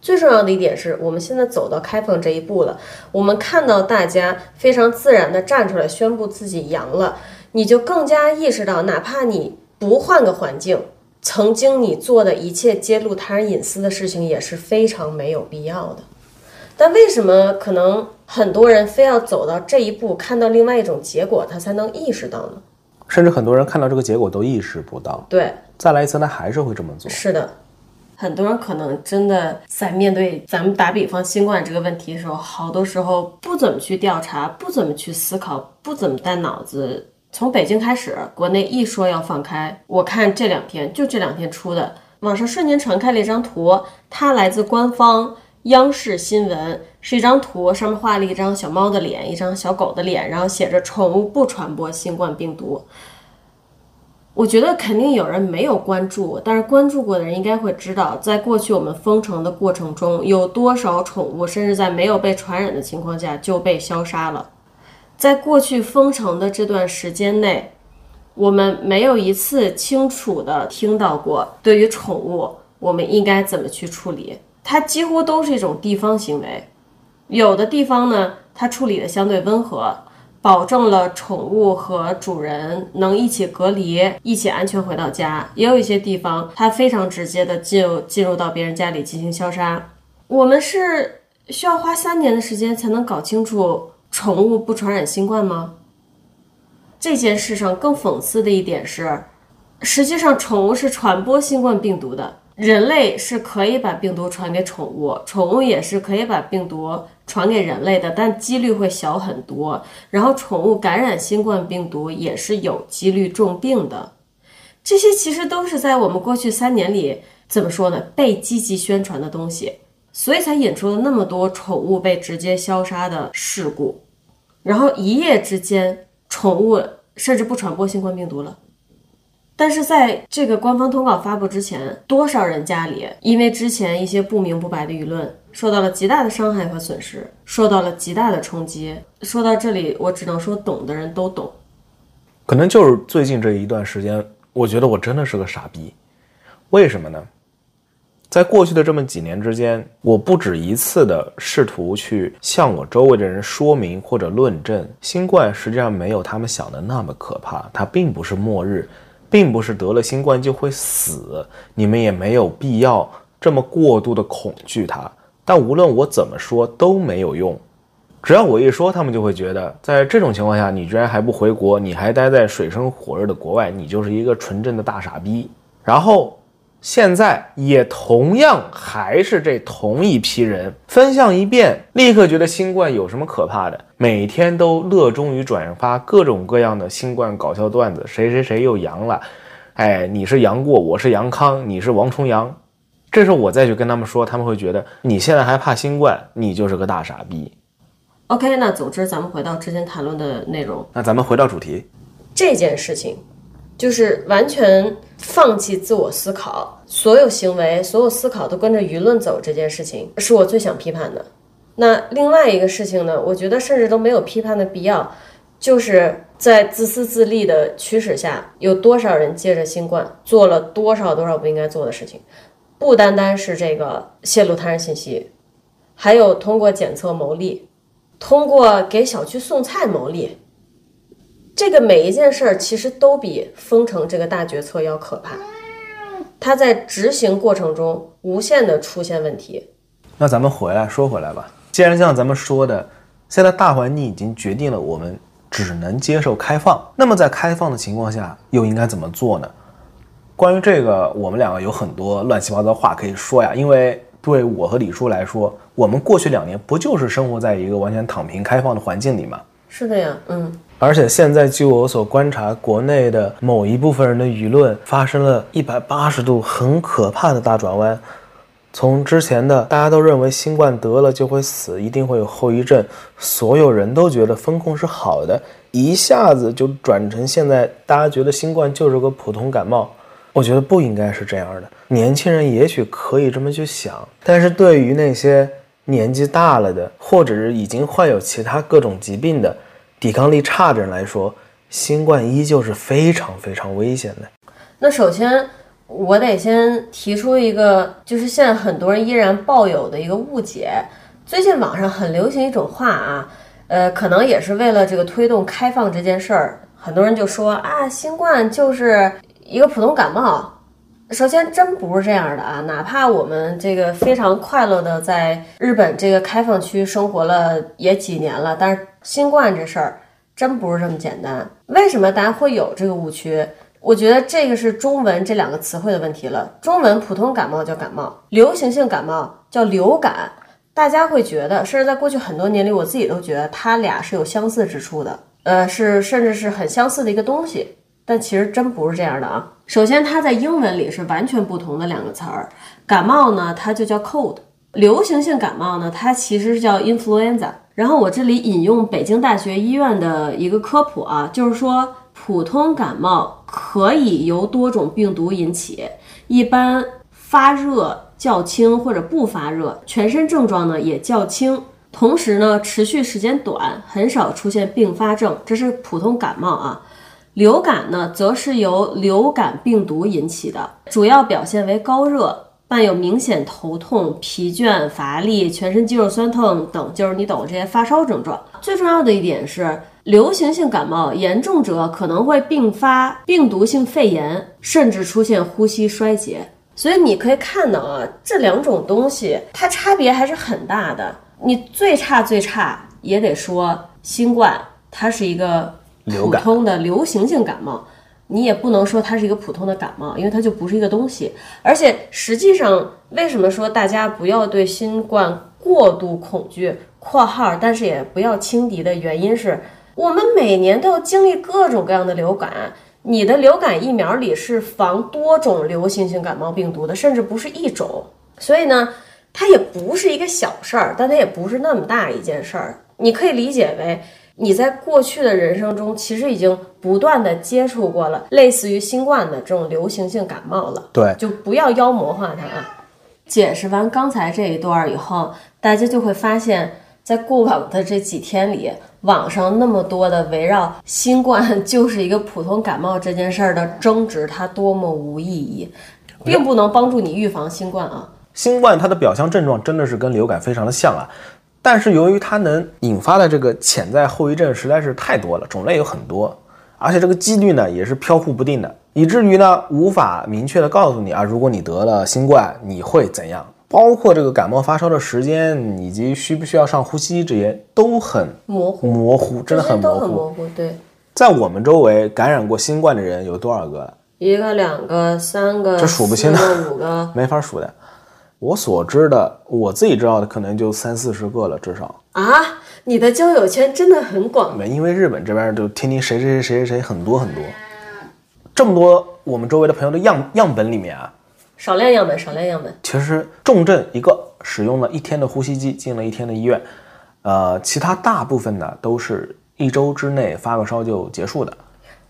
最重要的一点是我们现在走到开放这一步了，我们看到大家非常自然的站出来宣布自己阳了，你就更加意识到，哪怕你不换个环境，曾经你做的一切揭露他人隐私的事情也是非常没有必要的。但为什么可能很多人非要走到这一步，看到另外一种结果，他才能意识到呢？甚至很多人看到这个结果都意识不到，对，再来一次他还是会这么做。是的，很多人可能真的在面对咱们打比方新冠这个问题的时候，好多时候不怎么去调查，不怎么去思考，不怎么带脑子。从北京开始，国内一说要放开，我看这两天就这两天出的，网上瞬间传开了一张图，它来自官方央视新闻，是一张图，上面画了一张小猫的脸，一张小狗的脸，然后写着“宠物不传播新冠病毒”。我觉得肯定有人没有关注，但是关注过的人应该会知道，在过去我们封城的过程中，有多少宠物甚至在没有被传染的情况下就被消杀了。在过去封城的这段时间内，我们没有一次清楚的听到过对于宠物我们应该怎么去处理，它几乎都是一种地方行为。有的地方呢，它处理的相对温和。保证了宠物和主人能一起隔离，一起安全回到家。也有一些地方，它非常直接的进入进入到别人家里进行消杀。我们是需要花三年的时间才能搞清楚宠物不传染新冠吗？这件事上更讽刺的一点是，实际上宠物是传播新冠病毒的。人类是可以把病毒传给宠物，宠物也是可以把病毒传给人类的，但几率会小很多。然后，宠物感染新冠病毒也是有几率重病的。这些其实都是在我们过去三年里怎么说呢？被积极宣传的东西，所以才引出了那么多宠物被直接消杀的事故。然后一夜之间，宠物甚至不传播新冠病毒了。但是在这个官方通告发布之前，多少人家里因为之前一些不明不白的舆论，受到了极大的伤害和损失，受到了极大的冲击。说到这里，我只能说，懂的人都懂。可能就是最近这一段时间，我觉得我真的是个傻逼。为什么呢？在过去的这么几年之间，我不止一次的试图去向我周围的人说明或者论证，新冠实际上没有他们想的那么可怕，它并不是末日。并不是得了新冠就会死，你们也没有必要这么过度的恐惧它。但无论我怎么说都没有用，只要我一说，他们就会觉得，在这种情况下，你居然还不回国，你还待在水深火热的国外，你就是一个纯正的大傻逼。然后。现在也同样还是这同一批人分享一遍，立刻觉得新冠有什么可怕的？每天都热衷于转发各种各样的新冠搞笑段子，谁谁谁又阳了？哎，你是杨过，我是杨康，你是王重阳。这时候我再去跟他们说，他们会觉得你现在还怕新冠，你就是个大傻逼。OK，那总之咱们回到之前谈论的内容，那咱们回到主题，这件事情。就是完全放弃自我思考，所有行为、所有思考都跟着舆论走，这件事情是我最想批判的。那另外一个事情呢？我觉得甚至都没有批判的必要，就是在自私自利的驱使下，有多少人借着新冠做了多少多少不应该做的事情，不单单是这个泄露他人信息，还有通过检测牟利，通过给小区送菜牟利。这个每一件事儿其实都比封城这个大决策要可怕，它在执行过程中无限的出现问题。那咱们回来说回来吧，既然像咱们说的，现在大环境已经决定了我们只能接受开放，那么在开放的情况下又应该怎么做呢？关于这个，我们两个有很多乱七八糟话可以说呀。因为对我和李叔来说，我们过去两年不就是生活在一个完全躺平开放的环境里吗？是的呀，嗯。而且现在，据我所观察，国内的某一部分人的舆论发生了一百八十度很可怕的大转弯。从之前的大家都认为新冠得了就会死，一定会有后遗症，所有人都觉得风控是好的，一下子就转成现在大家觉得新冠就是个普通感冒。我觉得不应该是这样的。年轻人也许可以这么去想，但是对于那些年纪大了的，或者是已经患有其他各种疾病的，抵抗力差的人来说，新冠依旧是非常非常危险的。那首先，我得先提出一个，就是现在很多人依然抱有的一个误解。最近网上很流行一种话啊，呃，可能也是为了这个推动开放这件事儿，很多人就说啊，新冠就是一个普通感冒。首先，真不是这样的啊！哪怕我们这个非常快乐的在日本这个开放区生活了也几年了，但是新冠这事儿真不是这么简单。为什么大家会有这个误区？我觉得这个是中文这两个词汇的问题了。中文普通感冒叫感冒，流行性感冒叫流感，大家会觉得，甚至在过去很多年里，我自己都觉得它俩是有相似之处的，呃，是甚至是很相似的一个东西。但其实真不是这样的啊！首先，它在英文里是完全不同的两个词儿。感冒呢，它就叫 cold，流行性感冒呢，它其实是叫 influenza。然后我这里引用北京大学医院的一个科普啊，就是说普通感冒可以由多种病毒引起，一般发热较轻或者不发热，全身症状呢也较轻，同时呢持续时间短，很少出现并发症，这是普通感冒啊。流感呢，则是由流感病毒引起的，主要表现为高热。伴有明显头痛、疲倦、乏力、全身肌肉酸痛等，就是你懂这些发烧症状。最重要的一点是，流行性感冒严重者可能会并发病毒性肺炎，甚至出现呼吸衰竭。所以你可以看到啊，这两种东西它差别还是很大的。你最差最差也得说，新冠它是一个普通的流行性感冒。你也不能说它是一个普通的感冒，因为它就不是一个东西。而且实际上，为什么说大家不要对新冠过度恐惧（括号），但是也不要轻敌的原因是，我们每年都要经历各种各样的流感。你的流感疫苗里是防多种流行性感冒病毒的，甚至不是一种。所以呢，它也不是一个小事儿，但它也不是那么大一件事儿。你可以理解为。你在过去的人生中，其实已经不断的接触过了类似于新冠的这种流行性感冒了。对，就不要妖魔化它啊。解释完刚才这一段以后，大家就会发现，在过往的这几天里，网上那么多的围绕新冠 就是一个普通感冒这件事儿的争执，它多么无意义，并不能帮助你预防新冠啊。新冠它的表象症状真的是跟流感非常的像啊。但是由于它能引发的这个潜在后遗症实在是太多了，种类有很多，而且这个几率呢也是飘忽不定的，以至于呢无法明确的告诉你啊，如果你得了新冠你会怎样，包括这个感冒发烧的时间以及需不需要上呼吸机这些都很模糊，模糊，真的很模糊。很模糊。对，在我们周围感染过新冠的人有多少个？一个、两个、三个，这数不清的，五个，没法数的。我所知的，我自己知道的可能就三四十个了，至少啊！你的交友圈真的很广。没，因为日本这边就天天谁谁谁谁谁谁很多很多，这么多我们周围的朋友的样样本里面啊，少量样本，少量样本。其实重症一个，使用了一天的呼吸机，进了一天的医院，呃，其他大部分呢都是一周之内发个烧就结束的。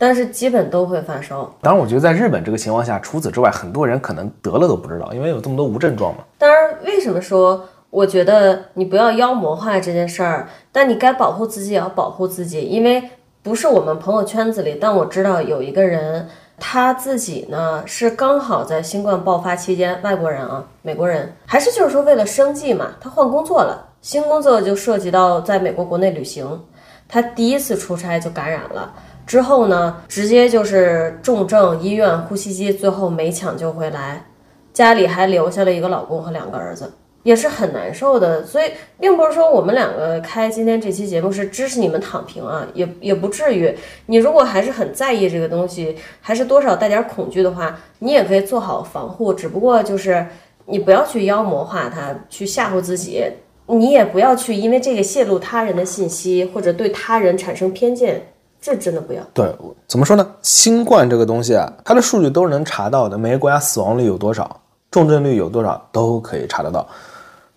但是基本都会发烧。当然，我觉得在日本这个情况下，除此之外，很多人可能得了都不知道，因为有这么多无症状嘛。当然，为什么说我觉得你不要妖魔化这件事儿？但你该保护自己也要保护自己，因为不是我们朋友圈子里，但我知道有一个人，他自己呢是刚好在新冠爆发期间，外国人啊，美国人，还是就是说为了生计嘛，他换工作了，新工作就涉及到在美国国内旅行，他第一次出差就感染了。之后呢，直接就是重症医院呼吸机，最后没抢救回来，家里还留下了一个老公和两个儿子，也是很难受的。所以，并不是说我们两个开今天这期节目是支持你们躺平啊，也也不至于。你如果还是很在意这个东西，还是多少带点恐惧的话，你也可以做好防护。只不过就是你不要去妖魔化它，去吓唬自己，你也不要去因为这个泄露他人的信息或者对他人产生偏见。这真的不要对，怎么说呢？新冠这个东西啊，它的数据都是能查到的，每个国家死亡率有多少，重症率有多少，都可以查得到。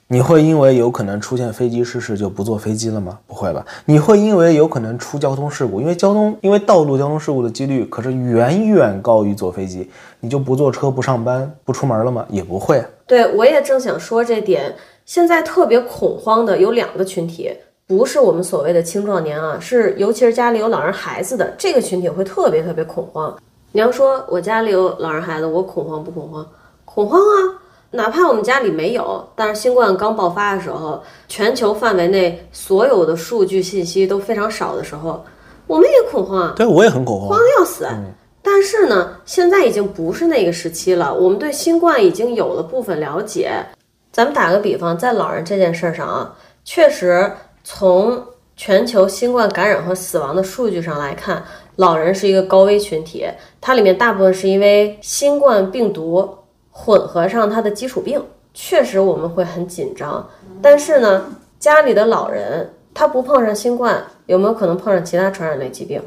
你会因为有可能出现飞机失事就不坐飞机了吗？不会吧？你会因为有可能出交通事故，因为交通因为道路交通事故的几率可是远远高于坐飞机，你就不坐车不上班不出门了吗？也不会。对，我也正想说这点。现在特别恐慌的有两个群体。不是我们所谓的青壮年啊，是尤其是家里有老人孩子的这个群体会特别特别恐慌。你要说我家里有老人孩子，我恐慌不恐慌？恐慌啊！哪怕我们家里没有，但是新冠刚爆发的时候，全球范围内所有的数据信息都非常少的时候，我们也恐慌啊。对，我也很恐慌，慌的要死。但是呢，现在已经不是那个时期了，我们对新冠已经有了部分了解。咱们打个比方，在老人这件事上啊，确实。从全球新冠感染和死亡的数据上来看，老人是一个高危群体。它里面大部分是因为新冠病毒混合上它的基础病，确实我们会很紧张。但是呢，家里的老人他不碰上新冠，有没有可能碰上其他传染类疾病？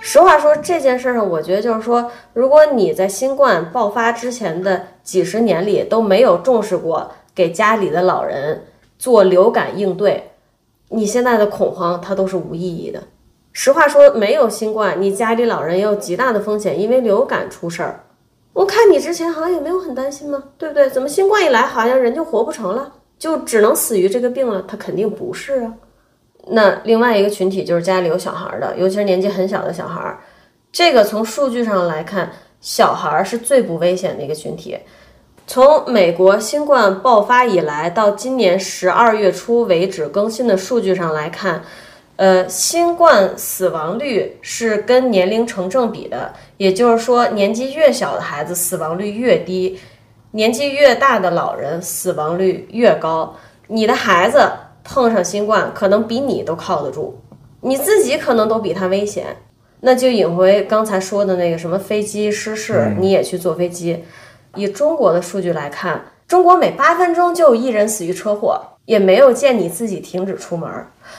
实话说，这件事上，我觉得就是说，如果你在新冠爆发之前的几十年里都没有重视过。给家里的老人做流感应对，你现在的恐慌它都是无意义的。实话说，没有新冠，你家里老人也有极大的风险，因为流感出事儿。我看你之前好像也没有很担心吗？对不对？怎么新冠一来，好像人就活不成了，就只能死于这个病了？他肯定不是啊。那另外一个群体就是家里有小孩的，尤其是年纪很小的小孩，这个从数据上来看，小孩是最不危险的一个群体。从美国新冠爆发以来到今年十二月初为止更新的数据上来看，呃，新冠死亡率是跟年龄成正比的，也就是说，年纪越小的孩子死亡率越低，年纪越大的老人死亡率越高。你的孩子。碰上新冠，可能比你都靠得住，你自己可能都比他危险。那就引回刚才说的那个什么飞机失事，你也去坐飞机。以中国的数据来看，中国每八分钟就有一人死于车祸，也没有见你自己停止出门。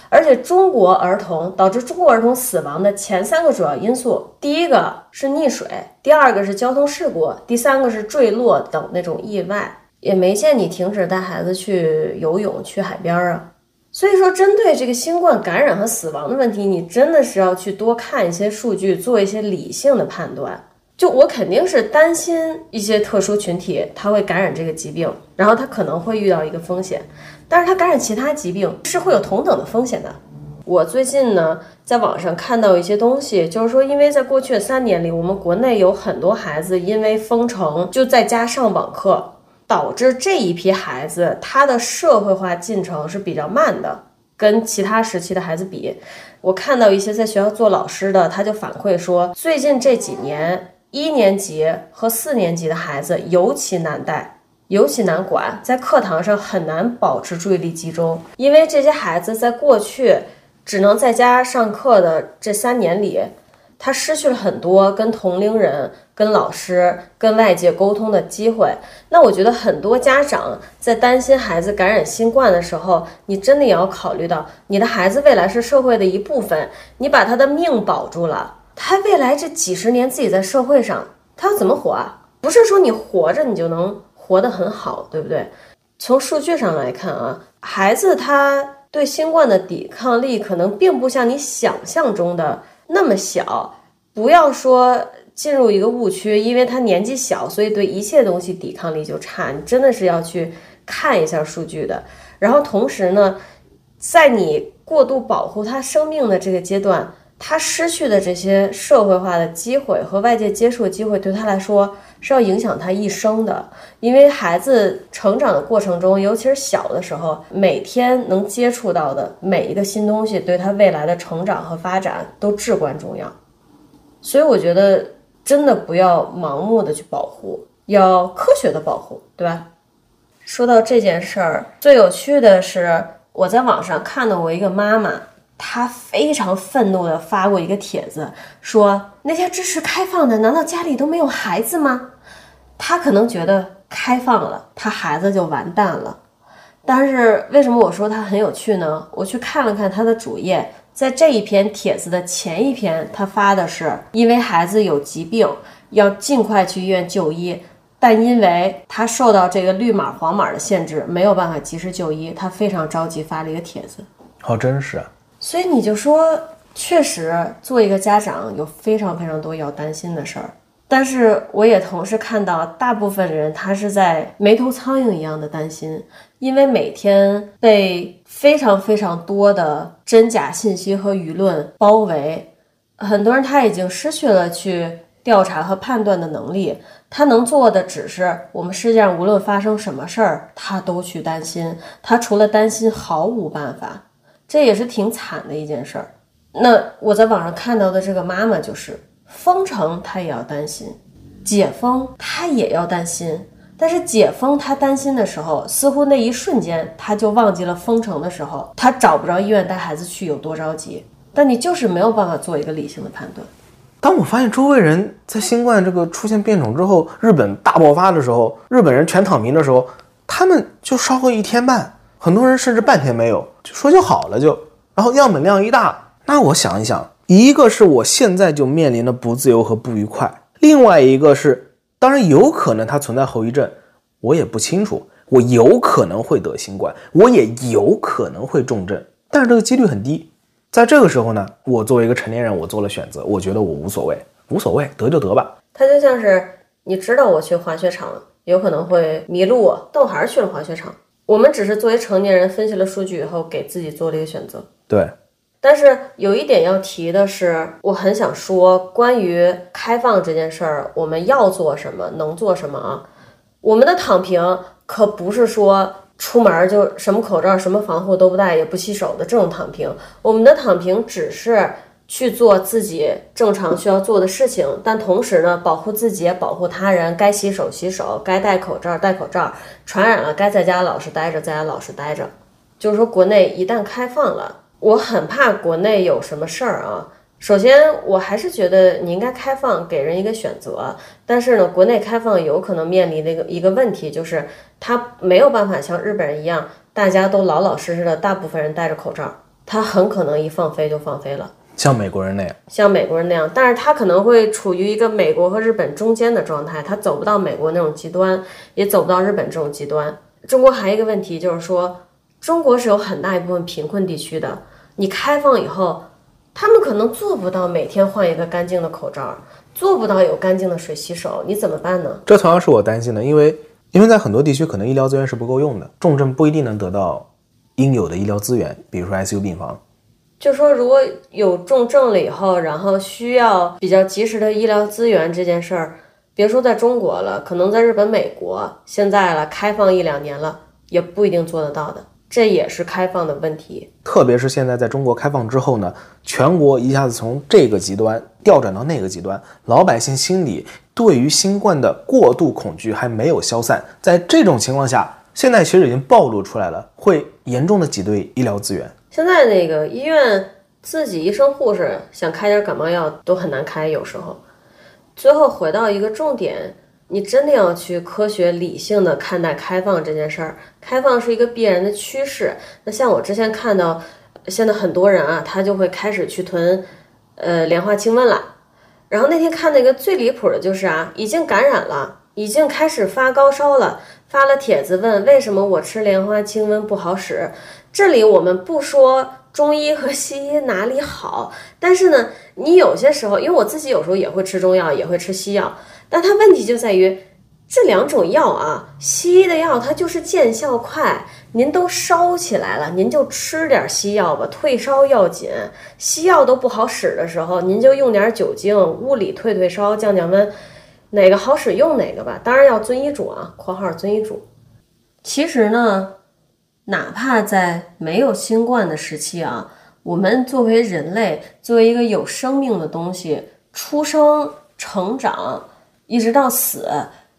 而且中国儿童导致中国儿童死亡的前三个主要因素，第一个是溺水，第二个是交通事故，第三个是坠落等那种意外，也没见你停止带孩子去游泳、去海边啊。所以说，针对这个新冠感染和死亡的问题，你真的是要去多看一些数据，做一些理性的判断。就我肯定是担心一些特殊群体他会感染这个疾病，然后他可能会遇到一个风险，但是他感染其他疾病是会有同等的风险的。我最近呢，在网上看到一些东西，就是说，因为在过去的三年里，我们国内有很多孩子因为封城就在家上网课。导致这一批孩子他的社会化进程是比较慢的，跟其他时期的孩子比，我看到一些在学校做老师的，他就反馈说，最近这几年一年级和四年级的孩子尤其难带，尤其难管，在课堂上很难保持注意力集中，因为这些孩子在过去只能在家上课的这三年里。他失去了很多跟同龄人、跟老师、跟外界沟通的机会。那我觉得很多家长在担心孩子感染新冠的时候，你真的也要考虑到，你的孩子未来是社会的一部分，你把他的命保住了，他未来这几十年自己在社会上，他要怎么活啊？不是说你活着你就能活得很好，对不对？从数据上来看啊，孩子他对新冠的抵抗力可能并不像你想象中的。那么小，不要说进入一个误区，因为他年纪小，所以对一切东西抵抗力就差。你真的是要去看一下数据的。然后同时呢，在你过度保护他生命的这个阶段。他失去的这些社会化的机会和外界接触的机会，对他来说是要影响他一生的。因为孩子成长的过程中，尤其是小的时候，每天能接触到的每一个新东西，对他未来的成长和发展都至关重要。所以我觉得，真的不要盲目的去保护，要科学的保护，对吧？说到这件事儿，最有趣的是，我在网上看到过一个妈妈。他非常愤怒地发过一个帖子，说那些支持开放的，难道家里都没有孩子吗？他可能觉得开放了，他孩子就完蛋了。但是为什么我说他很有趣呢？我去看了看他的主页，在这一篇帖子的前一篇，他发的是因为孩子有疾病，要尽快去医院就医，但因为他受到这个绿码黄码的限制，没有办法及时就医，他非常着急发了一个帖子。好真实啊！所以你就说，确实做一个家长有非常非常多要担心的事儿，但是我也同时看到大部分人他是在没头苍蝇一样的担心，因为每天被非常非常多的真假信息和舆论包围，很多人他已经失去了去调查和判断的能力，他能做的只是我们世界上无论发生什么事儿，他都去担心，他除了担心毫无办法。这也是挺惨的一件事儿。那我在网上看到的这个妈妈就是封城，她也要担心；解封，她也要担心。但是解封，她担心的时候，似乎那一瞬间，她就忘记了封城的时候，她找不着医院带孩子去有多着急。但你就是没有办法做一个理性的判断。当我发现周围人在新冠这个出现变种之后，日本大爆发的时候，日本人全躺平的时候，他们就烧个一天半。很多人甚至半天没有就说就好了就，然后样本量一大，那我想一想，一个是我现在就面临的不自由和不愉快，另外一个是当然有可能它存在后遗症，我也不清楚。我有可能会得新冠，我也有可能会重症，但是这个几率很低。在这个时候呢，我作为一个成年人，我做了选择，我觉得我无所谓，无所谓，得就得吧。它就像是你知道我去滑雪场有可能会迷路，但我还是去了滑雪场。我们只是作为成年人分析了数据以后，给自己做了一个选择。对，但是有一点要提的是，我很想说关于开放这件事儿，我们要做什么，能做什么啊？我们的躺平可不是说出门就什么口罩、什么防护都不戴，也不洗手的这种躺平。我们的躺平只是去做自己正常需要做的事情，但同时呢，保护自己也保护他人。该洗手洗手，该戴口罩戴口罩，传染了该在家老实待着，在家老实待着。就是说，国内一旦开放了，我很怕国内有什么事儿啊。首先，我还是觉得你应该开放，给人一个选择。但是呢，国内开放有可能面临的一个一个问题，就是它没有办法像日本人一样，大家都老老实实的，大部分人戴着口罩，它很可能一放飞就放飞了，像美国人那样。像美国人那样。但是他可能会处于一个美国和日本中间的状态，他走不到美国那种极端，也走不到日本这种极端。中国还有一个问题就是说，中国是有很大一部分贫困地区的，你开放以后。他们可能做不到每天换一个干净的口罩，做不到有干净的水洗手，你怎么办呢？这同样是我担心的，因为因为在很多地区可能医疗资源是不够用的，重症不一定能得到应有的医疗资源，比如说 ICU 病房。就说如果有重症了以后，然后需要比较及时的医疗资源这件事儿，别说在中国了，可能在日本、美国现在了开放一两年了，也不一定做得到的。这也是开放的问题，特别是现在在中国开放之后呢，全国一下子从这个极端调转到那个极端，老百姓心里对于新冠的过度恐惧还没有消散，在这种情况下，现在其实已经暴露出来了，会严重的挤兑医疗资源。现在那个医院自己医生护士想开点感冒药都很难开，有时候。最后回到一个重点。你真的要去科学理性的看待开放这件事儿，开放是一个必然的趋势。那像我之前看到，现在很多人啊，他就会开始去囤，呃，莲花清瘟了。然后那天看那个最离谱的就是啊，已经感染了，已经开始发高烧了，发了帖子问为什么我吃莲花清瘟不好使。这里我们不说中医和西医哪里好，但是呢，你有些时候，因为我自己有时候也会吃中药，也会吃西药。但它问题就在于这两种药啊，西医的药它就是见效快，您都烧起来了，您就吃点西药吧，退烧要紧。西药都不好使的时候，您就用点酒精，物理退退烧，降降温，哪个好使用哪个吧。当然要遵医嘱啊，（括号遵医嘱）。其实呢，哪怕在没有新冠的时期啊，我们作为人类，作为一个有生命的东西，出生、成长。一直到死，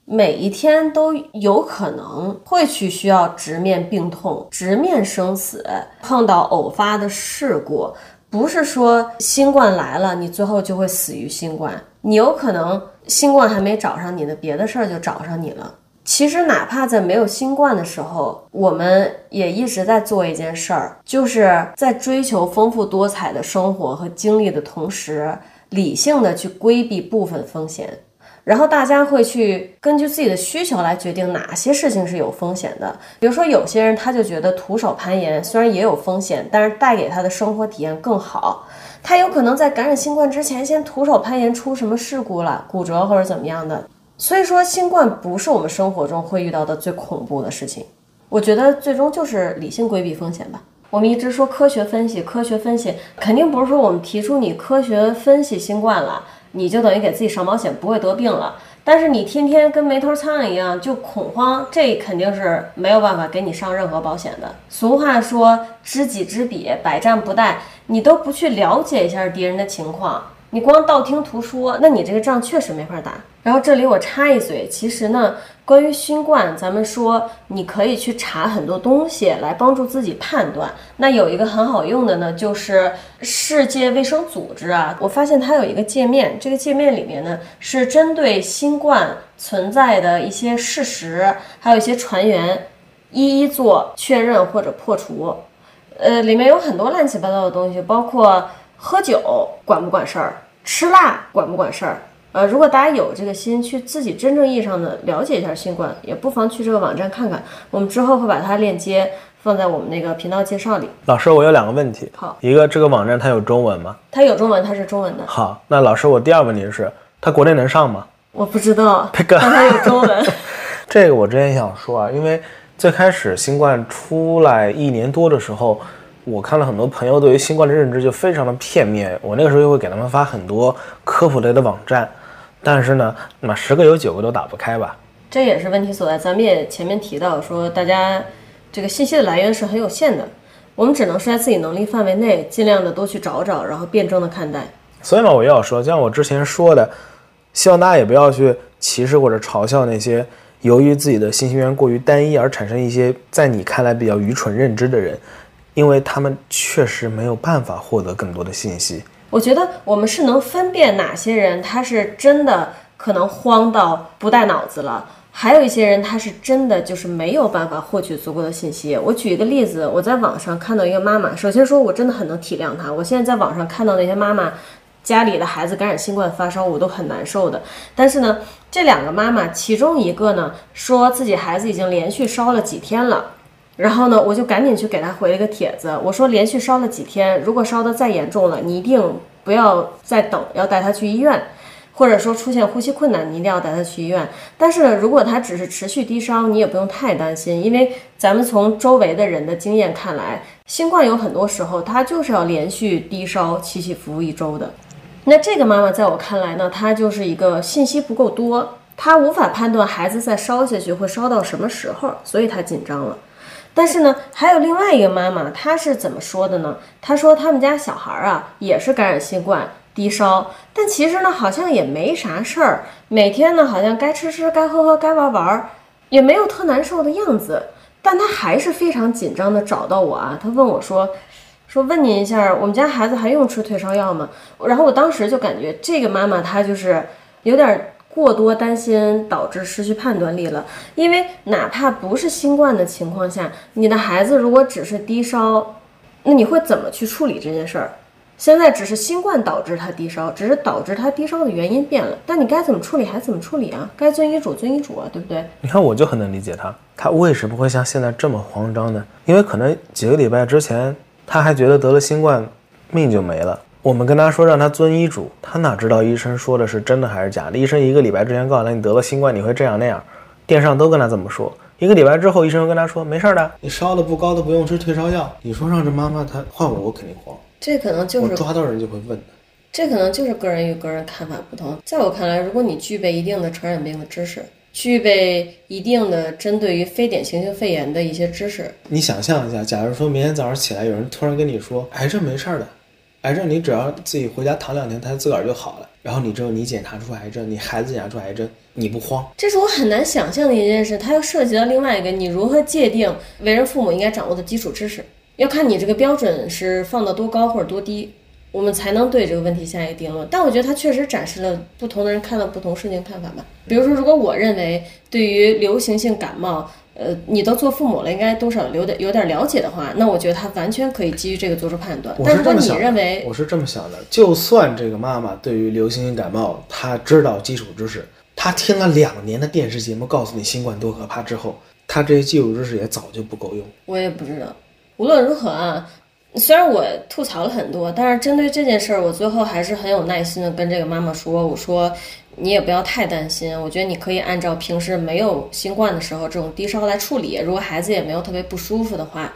每一天都有可能会去需要直面病痛、直面生死，碰到偶发的事故。不是说新冠来了，你最后就会死于新冠。你有可能新冠还没找上你呢，别的事儿就找上你了。其实，哪怕在没有新冠的时候，我们也一直在做一件事儿，就是在追求丰富多彩的生活和经历的同时，理性的去规避部分风险。然后大家会去根据自己的需求来决定哪些事情是有风险的。比如说，有些人他就觉得徒手攀岩虽然也有风险，但是带给他的生活体验更好。他有可能在感染新冠之前先徒手攀岩出什么事故了，骨折或者怎么样的。所以说，新冠不是我们生活中会遇到的最恐怖的事情。我觉得最终就是理性规避风险吧。我们一直说科学分析，科学分析肯定不是说我们提出你科学分析新冠了。你就等于给自己上保险，不会得病了。但是你天天跟没头苍蝇一样就恐慌，这肯定是没有办法给你上任何保险的。俗话说知己知彼，百战不殆。你都不去了解一下敌人的情况。你光道听途说，那你这个仗确实没法打。然后这里我插一嘴，其实呢，关于新冠，咱们说你可以去查很多东西来帮助自己判断。那有一个很好用的呢，就是世界卫生组织啊，我发现它有一个界面，这个界面里面呢是针对新冠存在的一些事实，还有一些传言，一一做确认或者破除。呃，里面有很多乱七八糟的东西，包括。喝酒管不管事儿？吃辣管不管事儿？呃，如果大家有这个心去自己真正意义上的了解一下新冠，也不妨去这个网站看看。我们之后会把它链接放在我们那个频道介绍里。老师，我有两个问题。好，一个这个网站它有中文吗？它有中文，它是中文的。好，那老师，我第二个问题是，它国内能上吗？我不知道，它有中文。这个我之前想说啊，因为最开始新冠出来一年多的时候，我看了很多朋友对于新冠的认知就非常的片面。我那个时候又会给他们发很多科普类的网站，但是呢，那十个有九个都打不开吧。这也是问题所在。咱们也前面提到说，大家这个信息的来源是很有限的，我们只能是在自己能力范围内，尽量的多去找找，然后辩证的看待。所以嘛，我要说，就像我之前说的，希望大家也不要去歧视或者嘲笑那些由于自己的信息源过于单一而产生一些在你看来比较愚蠢认知的人，因为他们确实没有办法获得更多的信息。我觉得我们是能分辨哪些人他是真的可能慌到不带脑子了，还有一些人他是真的就是没有办法获取足够的信息。我举一个例子，我在网上看到一个妈妈，首先说我真的很能体谅她。我现在在网上看到那些妈妈家里的孩子感染新冠发烧，我都很难受的。但是呢，这两个妈妈其中一个呢说自己孩子已经连续烧了几天了。然后呢，我就赶紧去给他回了一个帖子，我说连续烧了几天，如果烧得再严重了，你一定不要再等，要带他去医院，或者说出现呼吸困难，你一定要带他去医院。但是呢，如果他只是持续低烧，你也不用太担心，因为咱们从周围的人的经验看来，新冠有很多时候它就是要连续低烧起起伏伏一周的。那这个妈妈在我看来呢，她就是一个信息不够多，她无法判断孩子再烧下去会烧到什么时候，所以她紧张了。但是呢，还有另外一个妈妈，她是怎么说的呢？她说他们家小孩啊也是感染新冠，低烧，但其实呢好像也没啥事儿，每天呢好像该吃吃，该喝喝，该玩玩，也没有特难受的样子。但她还是非常紧张的找到我啊，她问我说，说问您一下，我们家孩子还用吃退烧药吗？然后我当时就感觉这个妈妈她就是有点。过多担心导致失去判断力了，因为哪怕不是新冠的情况下，你的孩子如果只是低烧，那你会怎么去处理这件事儿？现在只是新冠导致他低烧，只是导致他低烧的原因变了，但你该怎么处理还怎么处理啊？该遵医嘱遵医嘱啊，对不对？你看，我就很能理解他，他为什么会像现在这么慌张呢？因为可能几个礼拜之前，他还觉得得了新冠，命就没了。我们跟他说让他遵医嘱，他哪知道医生说的是真的还是假的？医生一个礼拜之前告诉他你得了新冠，你会这样那样，电上都跟他这么说。一个礼拜之后，医生又跟他说没事的，你烧的不高的不用吃退烧药。你说让这妈妈她换我，我肯定慌。这可能就是我抓到人就会问的。这可能就是个人与个人看法不同。在我看来，如果你具备一定的传染病的知识，具备一定的针对于非典型性肺炎的一些知识，你想象一下，假如说明天早上起来有人突然跟你说癌症没事的。癌症你只要自己回家躺两天，它自个儿就好了。然后你之后你检查出癌症，你孩子检查出癌症，你不慌？这是我很难想象的一件事。它又涉及到另外一个，你如何界定为人父母应该掌握的基础知识？要看你这个标准是放到多高或者多低，我们才能对这个问题下一个定论。但我觉得它确实展示了不同的人看到不同事情看法吧。比如说，如果我认为对于流行性感冒，呃，你都做父母了，应该多少有点有点了解的话，那我觉得他完全可以基于这个做出判断。但如果你认为我是这么想的，就算这个妈妈对于流行性感冒她知道基础知识，她听了两年的电视节目告诉你新冠多可怕之后，她这些基础知识也早就不够用。我也不知道，无论如何啊，虽然我吐槽了很多，但是针对这件事儿，我最后还是很有耐心的跟这个妈妈说，我说。你也不要太担心，我觉得你可以按照平时没有新冠的时候这种低烧来处理。如果孩子也没有特别不舒服的话，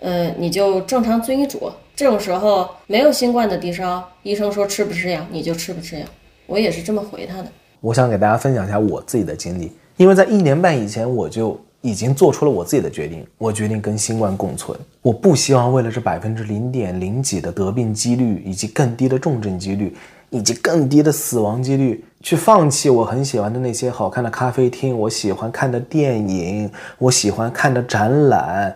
呃，你就正常遵医嘱。这种时候没有新冠的低烧，医生说吃不吃药，你就吃不吃药。我也是这么回他的。我想给大家分享一下我自己的经历，因为在一年半以前我就已经做出了我自己的决定，我决定跟新冠共存。我不希望为了这百分之零点零几的得病几率，以及更低的重症几率，以及更低的死亡几率。去放弃我很喜欢的那些好看的咖啡厅，我喜欢看的电影，我喜欢看的展览，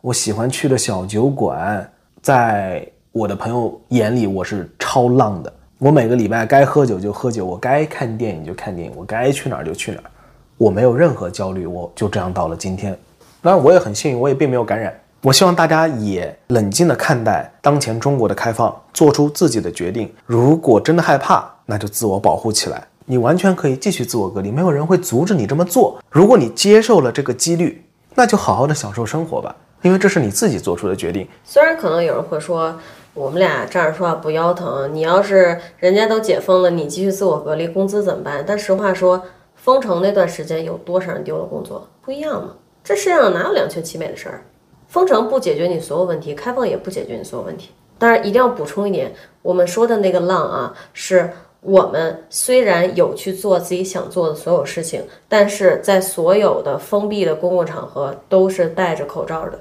我喜欢去的小酒馆。在我的朋友眼里，我是超浪的。我每个礼拜该喝酒就喝酒，我该看电影就看电影，我该去哪儿就去哪儿，我没有任何焦虑。我就这样到了今天。当然，我也很幸运，我也并没有感染。我希望大家也冷静地看待当前中国的开放，做出自己的决定。如果真的害怕，那就自我保护起来，你完全可以继续自我隔离，没有人会阻止你这么做。如果你接受了这个几率，那就好好的享受生活吧，因为这是你自己做出的决定。虽然可能有人会说，我们俩站着说话不腰疼，你要是人家都解封了，你继续自我隔离，工资怎么办？但实话说，封城那段时间有多少人丢了工作？不一样吗。这世界上哪有两全其美的事儿？封城不解决你所有问题，开放也不解决你所有问题。当然，一定要补充一点，我们说的那个浪啊，是我们虽然有去做自己想做的所有事情，但是在所有的封闭的公共场合都是戴着口罩的。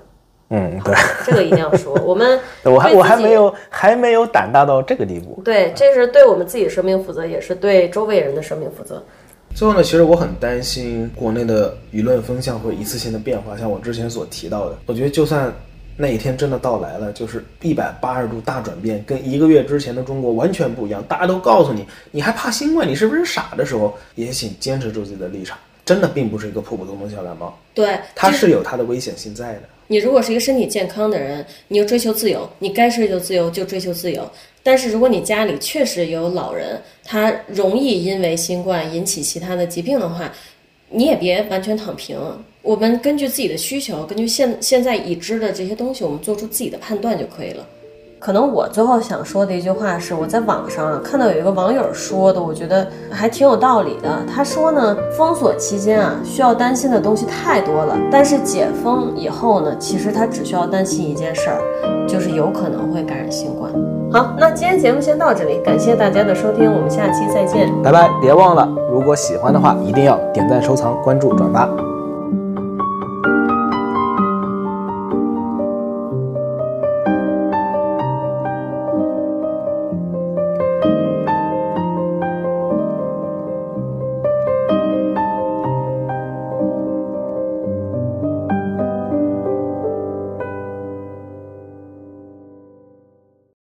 嗯，对，这个一定要说。我们我还我还没有还没有胆大到这个地步。对，这是对我们自己生命负责，也是对周围人的生命负责。最后呢，其实我很担心国内的舆论风向会一次性的变化，像我之前所提到的，我觉得就算那一天真的到来了，就是一百八十度大转变，跟一个月之前的中国完全不一样，大家都告诉你你还怕新冠，你是不是傻的时候，也请坚持住自己的立场，真的并不是一个普普通通的小感冒，对，它是有它的危险性在的。你如果是一个身体健康的人，你又追求自由，你该追求自由就追求自由。但是如果你家里确实有老人，他容易因为新冠引起其他的疾病的话，你也别完全躺平。我们根据自己的需求，根据现现在已知的这些东西，我们做出自己的判断就可以了。可能我最后想说的一句话是，我在网上啊看到有一个网友说的，我觉得还挺有道理的。他说呢，封锁期间啊，需要担心的东西太多了，但是解封以后呢，其实他只需要担心一件事儿，就是有可能会感染新冠。好，那今天节目先到这里，感谢大家的收听，我们下期再见。拜拜！别忘了，如果喜欢的话，一定要点赞、收藏、关注、转发。